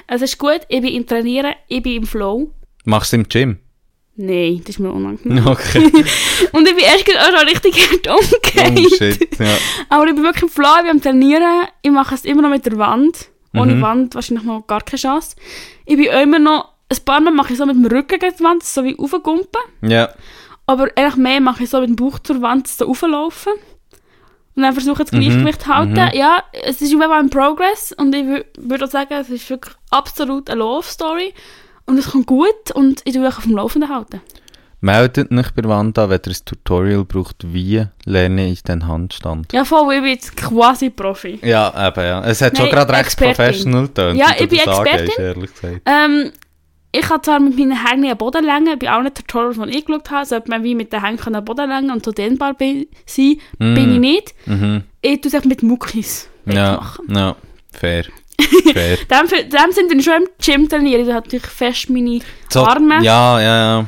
Es ist gut, ich bin im Trainieren, ich bin im Flow.
Machst du im Gym?
Nein, das ist mir unangenehm.
Okay.
Und ich bin erst gerade auch schon richtig hart umgekehrt.
oh shit. Ja.
Aber ich bin wirklich im Flow, ich bin am Trainieren. Ich mache es immer noch mit der Wand. Ohne
Mhm.
Wand wahrscheinlich noch gar keine Chance. Ich bin immer noch, ein paar Mal mache ich so mit dem Rücken gegen die Wand, so wie aufgumpen.
ja.
Aber eigentlich mehr mache ich so mit dem Bauch zur Wand so rauflaufen. Und dann versuche das
Mhm,
Gleichgewicht zu halten.
mhm.
Ja, es ist immer im Progress. Und ich wür- würde auch sagen, es ist wirklich absolut eine Love Story. Und es kommt gut und ich tue euch auf dem Laufenden halten.
Meldet nicht bei Wanda, wenn ihr ein Tutorial braucht, wie lerne ich den Handstand.
Ja, voll, ich bin jetzt quasi Profi.
Ja, eben, ja. Es hat schon
Nein,
gerade recht
Expertin.
professional getönt.
Ja, ich bin
das angehst,
Expertin.
ehrlich gesagt.
Ähm, ich kann zwar mit meinen Hängen einen Boden längen, bei allen Tutorials, die ich geschaut habe, sollte man wie mit den Hängen einen Boden längen und so dehnbar bin, sein.
Mm.
Bin ich nicht.
Mhm.
Ich tue es mit Muckis
Ja,
machen.
ja. Fair. Fair.
Dem, dem sind dann schon im Gym trainieren. Ich tue natürlich fest meine
So,
Arme
Ja, ja, ja.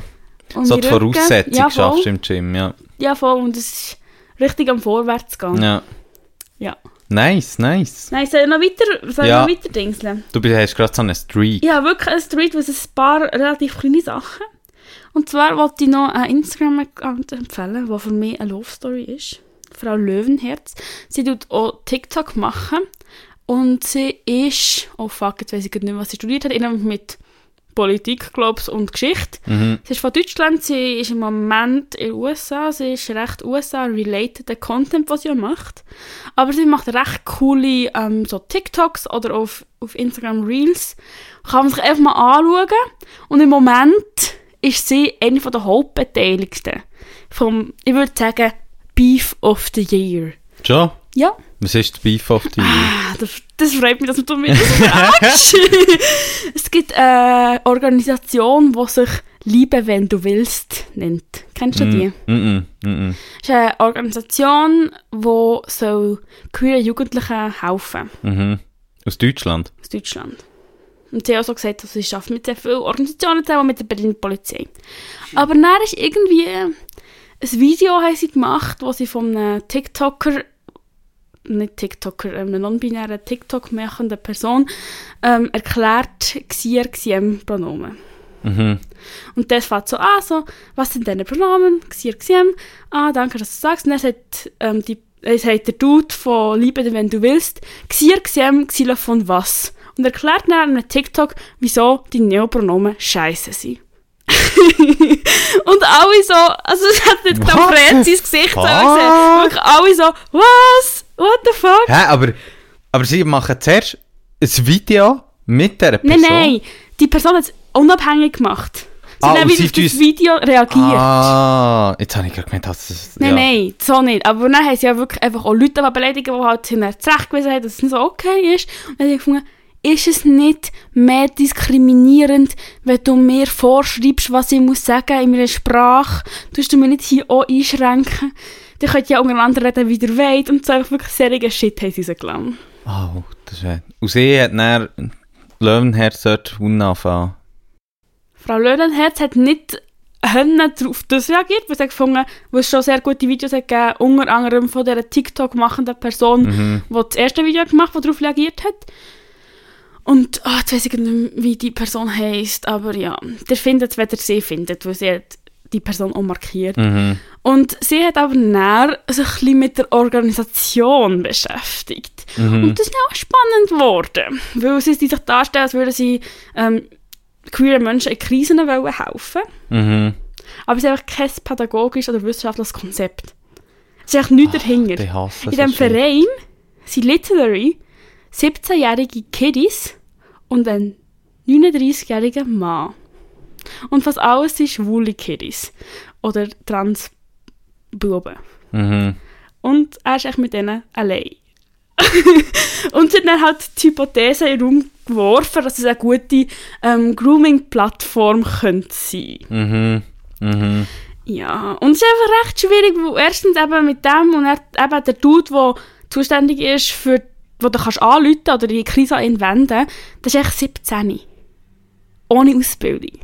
Und
So
die.
Voraussetzung
ja,
schaffst du im Gym, ja.
Ja, voll. Und es ist richtig am Vorwärts gehen.
Ja.
Ja.
Nice, nice.
Nein, soll ich noch weiter, soll
Ja.
noch weiter dingseln?
Du bist- hast gerade so einen Streak.
Ja, wirklich ein Street, was ein paar relativ kleine Sachen. Und zwar wollte ich noch einen Instagram-Account empfehlen, der für mich eine Love Story ist. Frau Löwenherz. Sie tut auch TikTok machen. Und sie ist, oh fuck, jetzt weiß ich nicht, was sie studiert hat, irgendwie mit Politik, glaube ich, und Geschichte.
Mhm.
Sie ist von Deutschland, sie ist im Moment in den USA, sie ist recht USA-related, der Content, was sie macht. Aber sie macht recht coole ähm, so TikToks oder auf, auf Instagram Reels. Kann man sich einfach mal anschauen. Und im Moment ist sie eine von der Hauptbeteiligten vom, ich würde sagen, Beef of the Year.
Schon?
Ja,
Was ist der Beef of the?
Ah, das, das freut mich, dass du mir das fragst. es gibt eine Organisation, die sich Liebe, wenn du willst, nennt. Kennst du die?
Mhm, mhm,
Es ist eine Organisation, die soll queer Jugendlichen helfen
mhm. Aus Deutschland?
aus Deutschland. Und sie hat auch so gesagt, dass sie schafft mit sehr vielen Organisationen zusammen, mit der Berliner Polizei. Aber dann ist irgendwie ein ein Video haben sie gemacht, wo sie von einem TikToker, nicht TikToker, einem non-binären TikTok machenden Person ähm, erklärt, Xier, Xiem-Pronomen.
Mhm.
Und das fängt so an, so, was sind deine Pronomen? Xier, Xiem. Ah, danke, dass du sagst. Und dann sagt, ähm, die, äh, sagt der Dude von Liebe, wenn du willst, Xier, Xiem, Xile von was? Und erklärt dann in einem TikTok, wieso die Neopronomen scheiße sind. und alle so, also es hat nicht
the
sein Gesicht so gesehen. Wirklich alle so, was? What the fuck?
Hä, aber, aber sie machen zuerst ein Video mit dieser Person.
Nein, nein, die Person hat es unabhängig gemacht. Sie
Ah,
haben wieder auf das
tun-
Video reagiert.
Ah, jetzt habe ich gerade gemeint, dass es...
Nein,
ja.
nein, so nicht. Aber dann haben sie ja wirklich einfach auch Leute beleidigen, die halt ihnen zurechtgewiesen haben, dass es nicht so okay ist. Und dann habe ich gefunden, ist es nicht mehr diskriminierend, wenn du mir vorschreibst, was ich muss sagen in meiner Sprache? Tust du mir nicht hier auch einschränken? Die könnt ja untereinander reden, wie ihr wollt. Und so einfach wirklich serigen Shit haben sie rausgelassen.
Oh, das ist... Und sie hat dann Löwenherz dort angefangen.
Frau Löwenherz hat nicht können auf das reagiert, weil sie hat gefunden, weil es schon sehr gute Videos hat gegeben, unter anderem von dieser TikTok-machenden Person,
Mhm.
die das erste Video gemacht hat, die darauf reagiert hat. Und, ah, jetzt weiss ich nicht mehr, wie die Person heisst, aber ja, der findet es, wenn er sie findet, weil sie hat die Person auch markiert.
Mhm.
Und sie hat aber näher sich ein bisschen mit der Organisation beschäftigt.
Mhm.
Und das ist auch spannend geworden, weil sie sich darstellen, als würden sie ähm, queeren Menschen in Krisen wollen helfen
Mhm.
aber es ist einfach kein pädagogisches oder wissenschaftliches Konzept. Es ist einfach nichts dahinter.
Ich hasse
In diesem. Verein sind literally 17-jährige Kiddies und ein 39-jähriger Mann. Und fast alles sind schwule Kiddies. Oder Transbuben.
Mhm.
Und er ist echt mit denen allein. und sie hat dann halt die Hypothese in den Raum geworfen, dass es eine gute ähm, Grooming-Plattform könnte sein.
Mhm. Mhm.
Ja, und es ist einfach recht schwierig, weil erstens eben mit dem und er, eben der Dude, der zuständig ist für, wo du kannst anrufen oder die Krise an ihn wenden, das ist echt 17. Ohne Ausbildung.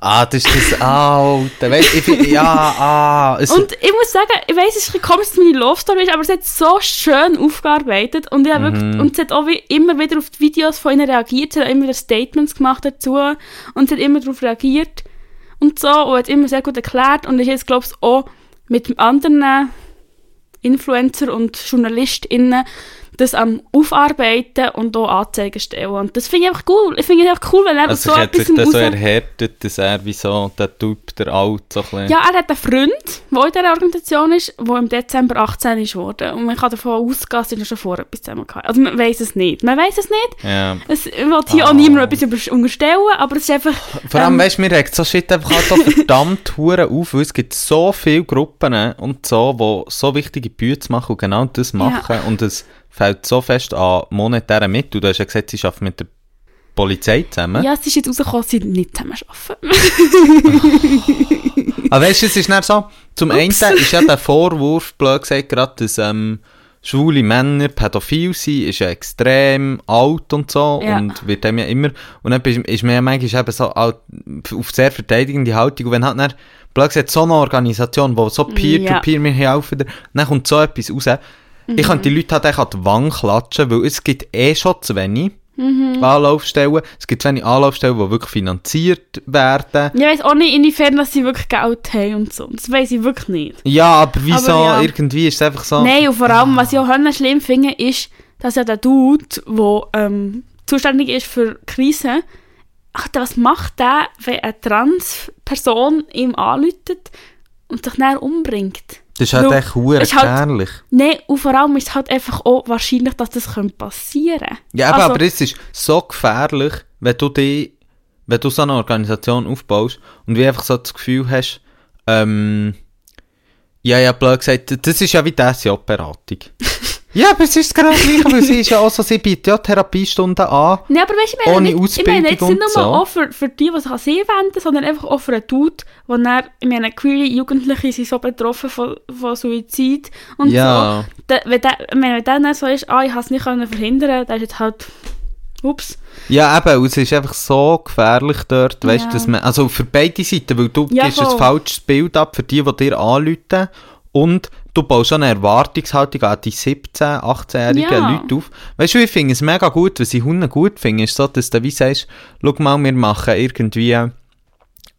Ah, das ist das Alte. Weißt, ich find, ja, ah. Es,
Und ich muss sagen, ich weiss, es ist ein komisch, dass es meine Love Story ist, aber es hat so schön aufgearbeitet und, ich hab wirklich,
Mhm.
und es hat auch wie immer wieder auf die Videos von ihnen reagiert, sie hat immer wieder Statements gemacht dazu und sie hat immer darauf reagiert und so und hat immer sehr gut erklärt und jetzt, glaube ich, auch mit anderen Influencer und JournalistInnen das am Aufarbeiten und auch Anzeigen stellen. Und das finde ich einfach cool. Ich finde es einfach cool, wenn eben
also
so
hätte
etwas
sich das so erhärtet, dass er wie so der Typ, der Alt, so ein.
Ja, er hat einen Freund, der in dieser Organisation ist, der im Dezember 18 ist worden. Und man kann davon ausgehen, dass sie schon vorher etwas zusammen hatten. Also man weiß es nicht. Man weiß es nicht.
Ja.
Es, ich will hier
Ah.
auch niemandem etwas über- unterstellen, aber es ist einfach...
Vor allem,
ähm,
weißt du, mir regt so Shit einfach halt auch verdammt hure auf, weil es gibt so viele Gruppen und so, die so wichtige Bücher machen und genau das machen und es fällt so fest an monetären Mitteln. Du hast ja gesagt, sie arbeiten mit der Polizei zusammen.
Ja, es ist jetzt rausgekommen, dass sie nicht zusammen arbeiten.
Aber weißt du, es ist nicht so, zum einen
Ups.
ist ja der Vorwurf, blöd gesagt, gerade, dass ähm, schwule Männer pädophil sind, ist ja extrem alt und so
Ja.
und wird dem ja immer, und dann ist man ja manchmal eben so alt, auf sehr verteidigende Haltung und wenn halt dann, blöd gesagt, so eine Organisation, wo so Peer-to-Peer mir helfen, dann kommt so etwas raus, ich kann die Leute halt an die Wange klatschen, weil es gibt eh schon zu wenig Anlaufstellen, es gibt zu wenig Anlaufstellen, die wirklich finanziert werden.
Ich weiss auch nicht, inwiefern dass sie wirklich Geld haben und so. Das weiss ich wirklich nicht.
Ja, aber wieso?
Ja.
Irgendwie ist es einfach so.
Nein, und vor allem, was ich auch schlimm finde, ist, dass ja der Dude, der ähm, zuständig ist für Krisen, ach, was macht der, wenn eine Transperson ihm anläutet und sich dann umbringt?
Das ist halt echt hure
ist halt-
gefährlich.
Nein, und vor allem ist es halt einfach auch wahrscheinlich, dass das passieren könnte.
Ja, aber,
Also-
aber es ist so gefährlich, wenn du die, wenn du so eine Organisation aufbaust und wie einfach so das Gefühl hast, ähm, ja, ja, blöd gesagt, das ist ja wie die SJ-Beratung. Ja, aber es ist genau das Gleiche, weil sie ist ja auch so, sie bietet ja Therapiestunden an.
Nein, aber weißt du, ich meine,
Ohne
nicht, ich meine jetzt
Ausbildung
nicht nur
so.
auch für, für die, die sich an sie wenden, sondern einfach auch für einen Dude, wo dann, ich meine, queere Jugendliche sind so betroffen von, von Suizid und
Ja.
so. Da, wenn, der, ich meine, wenn der dann so ist, ah, ich habe es nicht können verhindern, dann ist jetzt halt Ups.
Ja, eben, es ist einfach so gefährlich dort, weißt
Ja.
dass man, also für beide Seiten, weil du
Ja,
gibst ein
voll.
falsches Bild ab für die, die dir anrufen und du baust schon eine Erwartungshaltung an die 17-, 18-jährigen
Ja.
Leute auf. Weißt du, ich finde es mega gut, was ich Hunde gut finde, ist so, dass du wie sagst, schau mal, wir machen irgendwie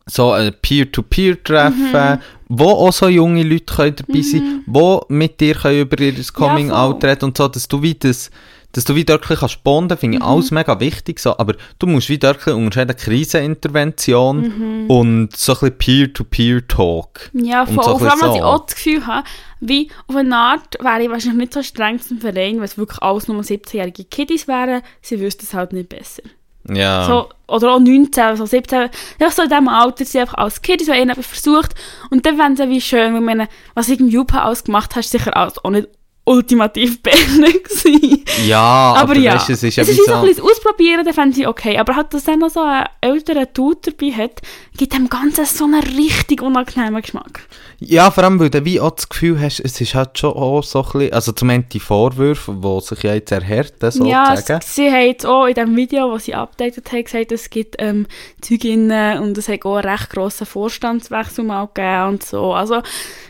so ein Peer-to-Peer-Treffen,
Mhm.
wo auch so junge Leute können dabei sein wo mit dir können über ihr Coming-out
voll.
reden und so, dass du wie das, dass du wie wirklich kannst bonden, finde
Mhm.
ich alles mega wichtig, so, aber du musst wie wirklich unterscheiden Krisenintervention
Mhm.
und so ein bisschen Peer-to-Peer-Talk.
Ja,
Und so
vor allem, was ich
so.
auch das Gefühl habe, wie auf eine Art wäre ich wahrscheinlich nicht so streng zum Verein, weil es wirklich alles nur 17-jährige Kiddies wären. Sie wüssten es halt nicht besser.
Ja.
So, oder auch 19, so 17, einfach so in diesem Alter sind einfach als Kiddies, die ihnen etwas versucht. Und dann wären sie wie schön, ich meine, was ich im Jupa alles gemacht habe, ist sicher alles auch nicht ultimativ gewesen.
ja, aber,
Aber, ja,
weißt, es ist ja
es ist so ein bisschen das Ausprobieren, dann fände ich okay. Aber halt, dass dann noch so einen älteren Dude dabei hat, gibt dem Ganzen so einen richtig unangenehmen Geschmack.
Ja, vor allem, weil du wie auch das Gefühl hast, es ist halt schon auch so ein bisschen, also zum einen die Vorwürfe, die sich ja jetzt erhärten,
Ja,
sozusagen.
es, sie haben jetzt auch in dem Video, das sie updated haben, gesagt, es gibt ähm, Zeuginnen und es hat auch einen recht grossen Vorstandswechsel mal gegeben und so. Also,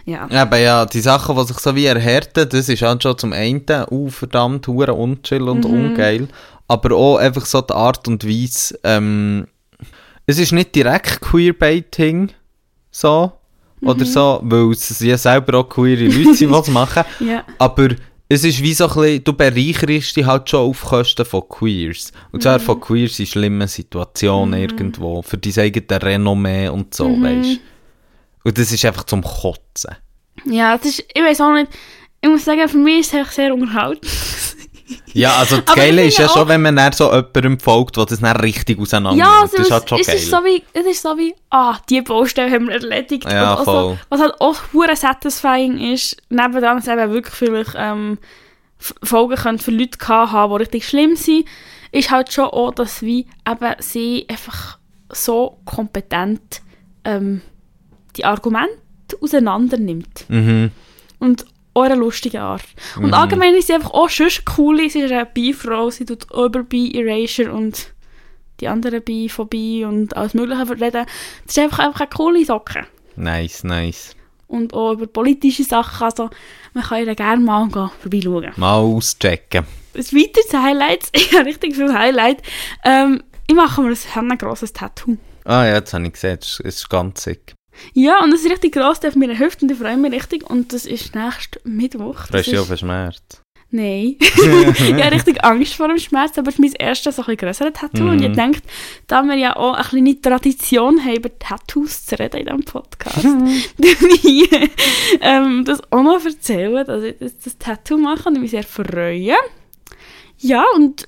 ja.
Eben ja, die Sachen, die sich so wie erhärten, das ist halt schon zum einen, uh, verdammt, hure unchill und
Mhm.
ungeil. Aber auch einfach so die Art und Weise, ähm, es ist nicht direkt Queerbaiting, so,
Mhm.
oder so, weil es ja selber auch queere Leute sind, die es machen.
Ja.
Aber es ist wie so ein bisschen, du bereicherst dich halt schon auf Kosten von Queers. Und zwar
Mhm.
von Queers in schlimmen Situationen irgendwo, für dein eigenes Renommee und so,
Mhm.
weißt Und das ist einfach zum Kotzen.
Ja, es ist, ich weiß auch nicht, ich muss sagen, für mich ist es sehr unterhaltend.
Ja, also das Geile ist ja schon, wenn man dann so jemandem folgt, der das dann richtig auseinander
Ja, also
Das ist
es,
halt schon
es,
geil.
ist so wie, es ist so wie, ah, die Baustelle haben wir erledigt.
Ja,
auch
voll.
So, was halt auch hure satisfying ist, nebendran es eben wirklich vielleicht ähm, Folgen können für Leute gehabt haben, die richtig schlimm sind, ist halt schon auch, dass wie eben sie einfach so kompetent ähm, die Argumente auseinander nimmt.
Mhm.
Und auch eine lustige Art. Und
Mhm.
allgemein ist sie einfach auch schon cool. Sie ist eine Bi-Frau, sie tut über Bi-Erasure und die anderen Bi-Phobie und alles Mögliche reden. Das ist einfach, einfach eine coole Socke.
Nice, nice.
Und auch über politische Sachen. Also, man kann ihr gerne mal gehen, vorbeischauen.
Mal auschecken.
Ein weiteres Highlight, ich habe richtig viel Highlight. Ähm, ich mache mir ein, grosses Tattoo.
Ah ja, jetzt habe ich gesehen, es ist ganz sick.
Ja, und es ist richtig gross, auf meiner Hüfte und ich freue mich richtig. Und das ist nächsten Mittwoch. Das
Freust du dich
ist-
auf den Schmerz?
Nein. ich habe richtig Angst vor dem Schmerz, aber es ist mein erstes so ein grösseres Tattoo. Und ich
Mhm.
denke, da wir ja auch eine kleine Tradition haben, über Tattoos zu reden in diesem Podcast, ich ähm, das auch noch erzählen, dass ich das, das Tattoo mache und ich mich sehr freue. Ja, und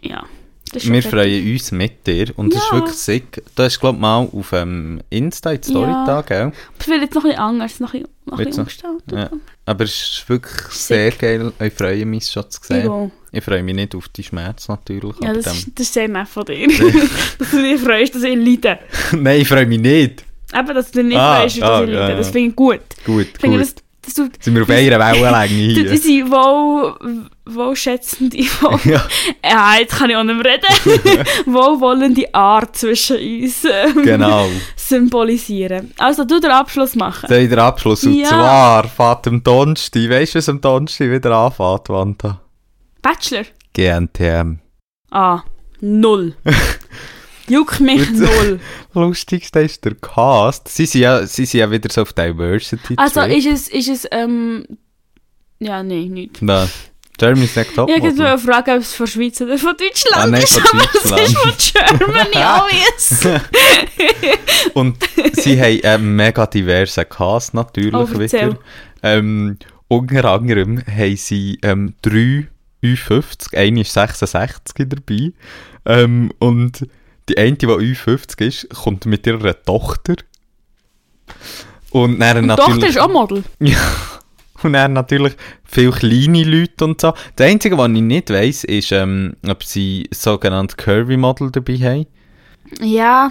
ja.
Wir
fertig.
freuen uns mit dir und es ist
Ja.
wirklich sick. Du hast, glaube ich, mal auf ähm, Insta in Story
Ja.
da, gell?
Wird jetzt noch ein bisschen anders, noch ein bisschen, noch ein bisschen umgestaltet.
Ja. Aber es ist wirklich sehr geil. Ich freue mich schon zu sehen.
Ja.
Ich freue mich nicht auf die Schmerz natürlich.
Ja, das,
dem-
ist, das ist sehr nett von dir. dass du dich freust, dass ich leide.
Nein, ich freue mich nicht.
Eben, dass du nicht
Ah,
freust, dass
ah,
ich leide.
ja, ja.
Das finde ich gut.
Gut,
Ich finde,
gut.
das, das tut,
Sind wir auf einer Wellenlänge hier?
die sind wohl, wohlschätzende, wohl,
ja.
ja, jetzt kann ich auch nicht mehr reden, wohlwollende Art zwischen uns ähm,
Genau.
symbolisieren. Also, du den Abschluss machen.
Soll ich den Abschluss? Und
Ja.
zwar fährt am Donnerstag, weißt du, was am Donnerstag wieder anfängt, Wanda?
Bachelor?
GNTM.
Ah, null. Juck mich
Gut.
null.
Lustigste ist der Cast. Sie sind ja, sie sind ja wieder so auf Diversity.
Also,
Trip.
ist es, ist es, ähm, ja, nein, nicht.
Nein. Germany's Next
Ich
Topmodel.
wollte fragen, ob es von Schweiz oder von Deutschland
Ah, nein,
ist,
von
aber es ist von Germany, yes.
Und sie haben einen mega diversen Cast natürlich
Oh,
wieder. Ähm, unter anderem haben sie ähm, drei U50, eine ist 66 dabei. Ähm, und die eine, die U50 ist, kommt mit ihrer Tochter. Und dann
Die
natürlich...
Tochter ist auch Model.
Ja. Und dann natürlich viele kleine Leute und so. Das Einzige, was ich nicht weiss, ist, ähm, ob sie sogenannte Curvy-Model dabei haben.
Ja,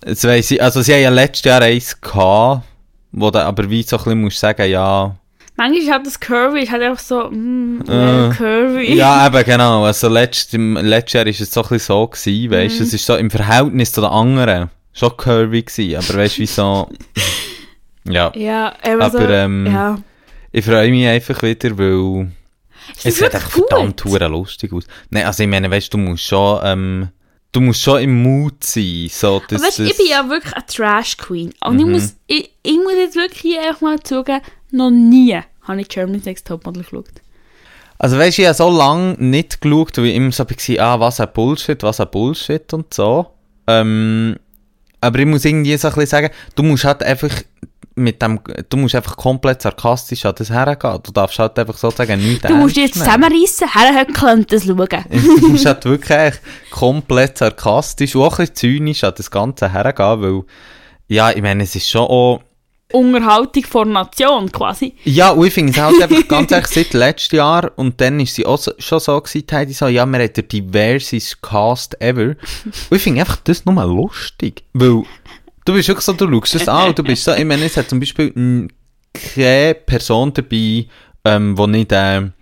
Das weiss ich, also sie haben ja letztes Jahr eins gehabt, wo du aber wie so ein bisschen musst sagen, ja,
Manchmal halt das Curvy, ist halt einfach so, mm,
Äh,
Curvy.
Ja, eben, genau. Also, letzt, im, letztes Jahr war es so ein bisschen so, gewesen, weißt du,
Mhm.
es ist so im Verhältnis zu den anderen schon curvy gewesen, aber weißt du, wie so, ja.
Ja, aber,
Aber,
so,
ähm,
ja.
Ich freue mich einfach wieder, weil es
das
sieht einfach
gut?
verdammt hure lustig aus. Nein, also ich meine, weißt du, du musst schon, ähm, du musst schon im Mut sein, so,
Aber weißt,
das-
ich bin ja wirklich eine Trash-Queen. Und ich,
Mhm.
muss, ich, ich muss jetzt wirklich hier einfach mal zugeben, noch nie habe ich Germany's Next Topmodel geschaut.
Also weißt du, ich habe so lange nicht geschaut, weil ich immer so war, ah, was ein Bullshit, was ein Bullshit und so. Ähm, aber ich muss irgendwie so ein bisschen sagen, du musst halt einfach mit dem, du musst einfach komplett sarkastisch an das hergehen. Du darfst halt einfach sozusagen nichts
Du musst dich jetzt zusammenreissen, herhöckeln und das schauen.
Du musst halt wirklich komplett sarkastisch und auch ein bisschen zynisch an das Ganze hergehen, weil, ja, ich meine, es ist schon auch,
Unterhaltung vor Nation quasi.
Ja, und ich finde es halt einfach ganz ehrlich seit letztem Jahr und dann ist sie auch so, schon so gewesen, Heidi, so, ja, wir haben den diversest Cast ever. Und ich finde einfach das nur lustig, weil du bist wirklich so, du schaust das an und du bist so, ich meine, es hat zum Beispiel n- keine Person dabei, ähm, die nicht, ähm,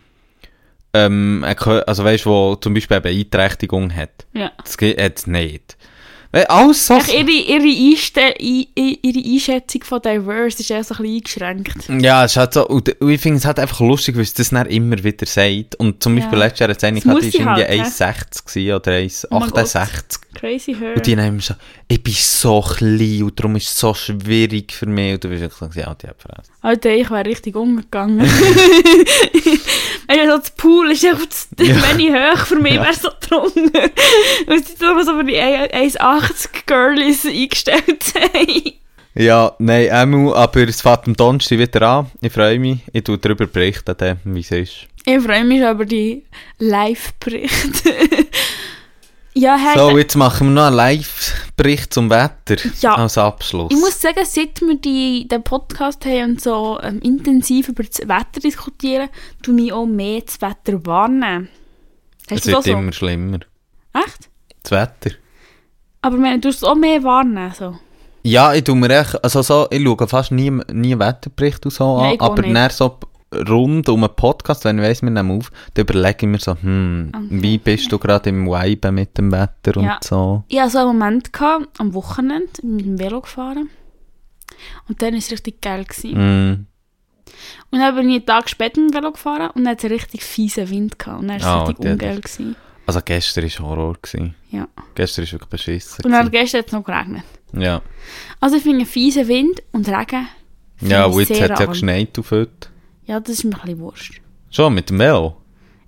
ähm, Gehör- also weißt, wo zum Beispiel eine Beeinträchtigung hat.
Ja.
Das geht jetzt nicht. Weil alles so...
Ihre, ihre, Einste ihre Einschätzung von Diverse ist eher so ein bisschen eingeschränkt.
Ja, es ist halt so, und, ich finde es halt einfach lustig, weil es das dann immer wieder sagt. Und zum Beispiel
Ja.
letztes Jahr hat es irgendwie
halt,
1,60 gewesen oder
Oh mein
1,68.
Crazy her.
und die haben so, ich bin so klein und darum ist es so schwierig für mich. Und du bist wirklich so, ja, die hat vergessen.
Alter, ich wäre richtig umgegangen. Weißt du, das Pool ist einfach zu
Ja.
wenig hoch für mich,
Ja.
wäre so drunter. Weil sie da so für die 1,80 Girlies eingestellt haben.
Ja, nein, Emu, aber es fängt am Donnerstag wieder an. Ich freue mich. Ich tue darüber berichten, wie es ist.
Ich freue mich schon über die Live-Berichte. Ja, hey,
So, jetzt machen wir noch einen Live-Bericht zum Wetter
Ja.
als Abschluss.
ich muss sagen, seit wir die, den Podcast haben und so ähm, intensiv über das Wetter diskutieren, tue ich auch mehr das Wetter wahrnehmen.
es
Hast
wird
so?
immer schlimmer.
Echt?
Das Wetter.
Aber meine, du hast es auch mehr wahrnehmen. So.
Ja, ich tu mir echt, also so, ich schaue fast nie, nie Wetterberichte und so
Ja,
an,
auch
aber
nicht.
dann so rund um einen Podcast, wenn ich weiss, wir nehmen auf, dann überlege ich mir so, hm,
Okay.
wie bist du gerade im Vibe mit dem Wetter und
Ja.
so.
Ich hatte so einen Moment gehabt, am Wochenende mit dem Velo gefahren. Und dann war es richtig geil. Gewesen.
Mm.
Und dann bin ich einen Tag später mit dem Velo gefahren und dann hatte es einen richtig fiesen Wind. Gehabt. Und dann war es
Ah,
richtig ungeil. Gewesen.
Also gestern war Horror. Gewesen.
Ja.
Gestern war wirklich beschissen.
Und dann gestern hat es noch geregnet.
Ja,
Also ich finde einen fiesen Wind und Regen.
ja und jetzt hat es ja geschneit auf heute.
Ja, das ist mir ein bisschen wurscht.
Schon, mit dem Velo?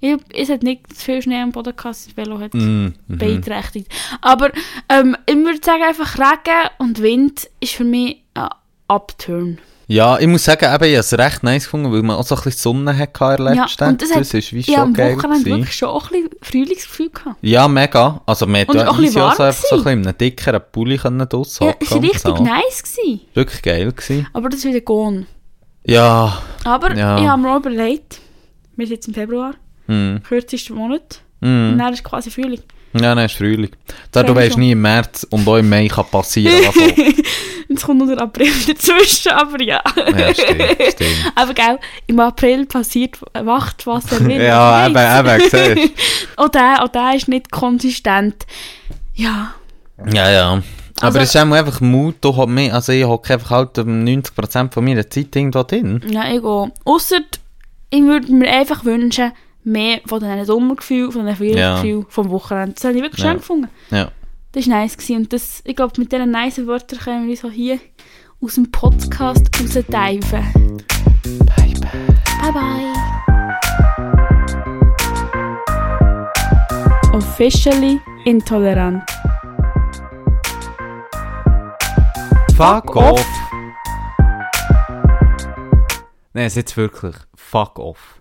Ich, es hat nicht zu viel Schnee am Boden gehabt, das Velo hat
Mm. Mhm.
beeinträchtigt. Aber ähm, ich würde sagen, einfach Regen und Wind ist für mich ein Upturn.
Ja, ich muss sagen, eben, ich habe es recht nice gefunden, weil man auch so ein bisschen Sonne hatte in der
Ja,
letzten
und das hat-
das ist wie schon
am
geil
Wochenende
gewesen.
wirklich schon auch ein bisschen Frühlingsgefühl gehabt.
Ja, mega. Also, man ja
auch ein bisschen
so einfach so ein bisschen in einem dickeren Pulli draussen
Ja, es war richtig
so.
nice. Gewesen.
Wirklich geil gewesen.
Aber das ist wieder gone.
Ja,
Aber
Ja.
ich habe mir auch überlegt, wir sind jetzt im Februar,
hm,
kürzester Monat, und
hm.
dann ist quasi Frühling.
Ja, nein, ist Frühling. Da du weißt nie, im März und auch im Mai kann passieren, auch.
Jetzt kommt noch der April dazwischen, aber ja.
Ja, stimmt, stimmt.
Aber gell, im April passiert, wacht was er will.
Ja, eben, eben, siehst
der, auch der ist nicht konsistent. Ja.
Ja, ja. Aber
Also-
es ist auch einfach Mut, du hast mich, also ich hocke einfach halt um 90% von meiner Zeit irgendwo drin.
Ja, ich auch. Ausser, ich würde mir einfach wünschen, mehr von diesen Sommergefühlen, von diesen Frühlingsgefühlen vom Wochenende. Das habe ich wirklich
Ja.
schön gefunden.
Ja.
Das war nice. Gewesen. Und das, ich glaube, mit diesen nice Wörtern können wir so hier aus dem Podcast rausdiven.
Bye, bye.
Bye bye. Officially intolerant.
Fuck off. Nein, es ist jetzt wirklich fuck off.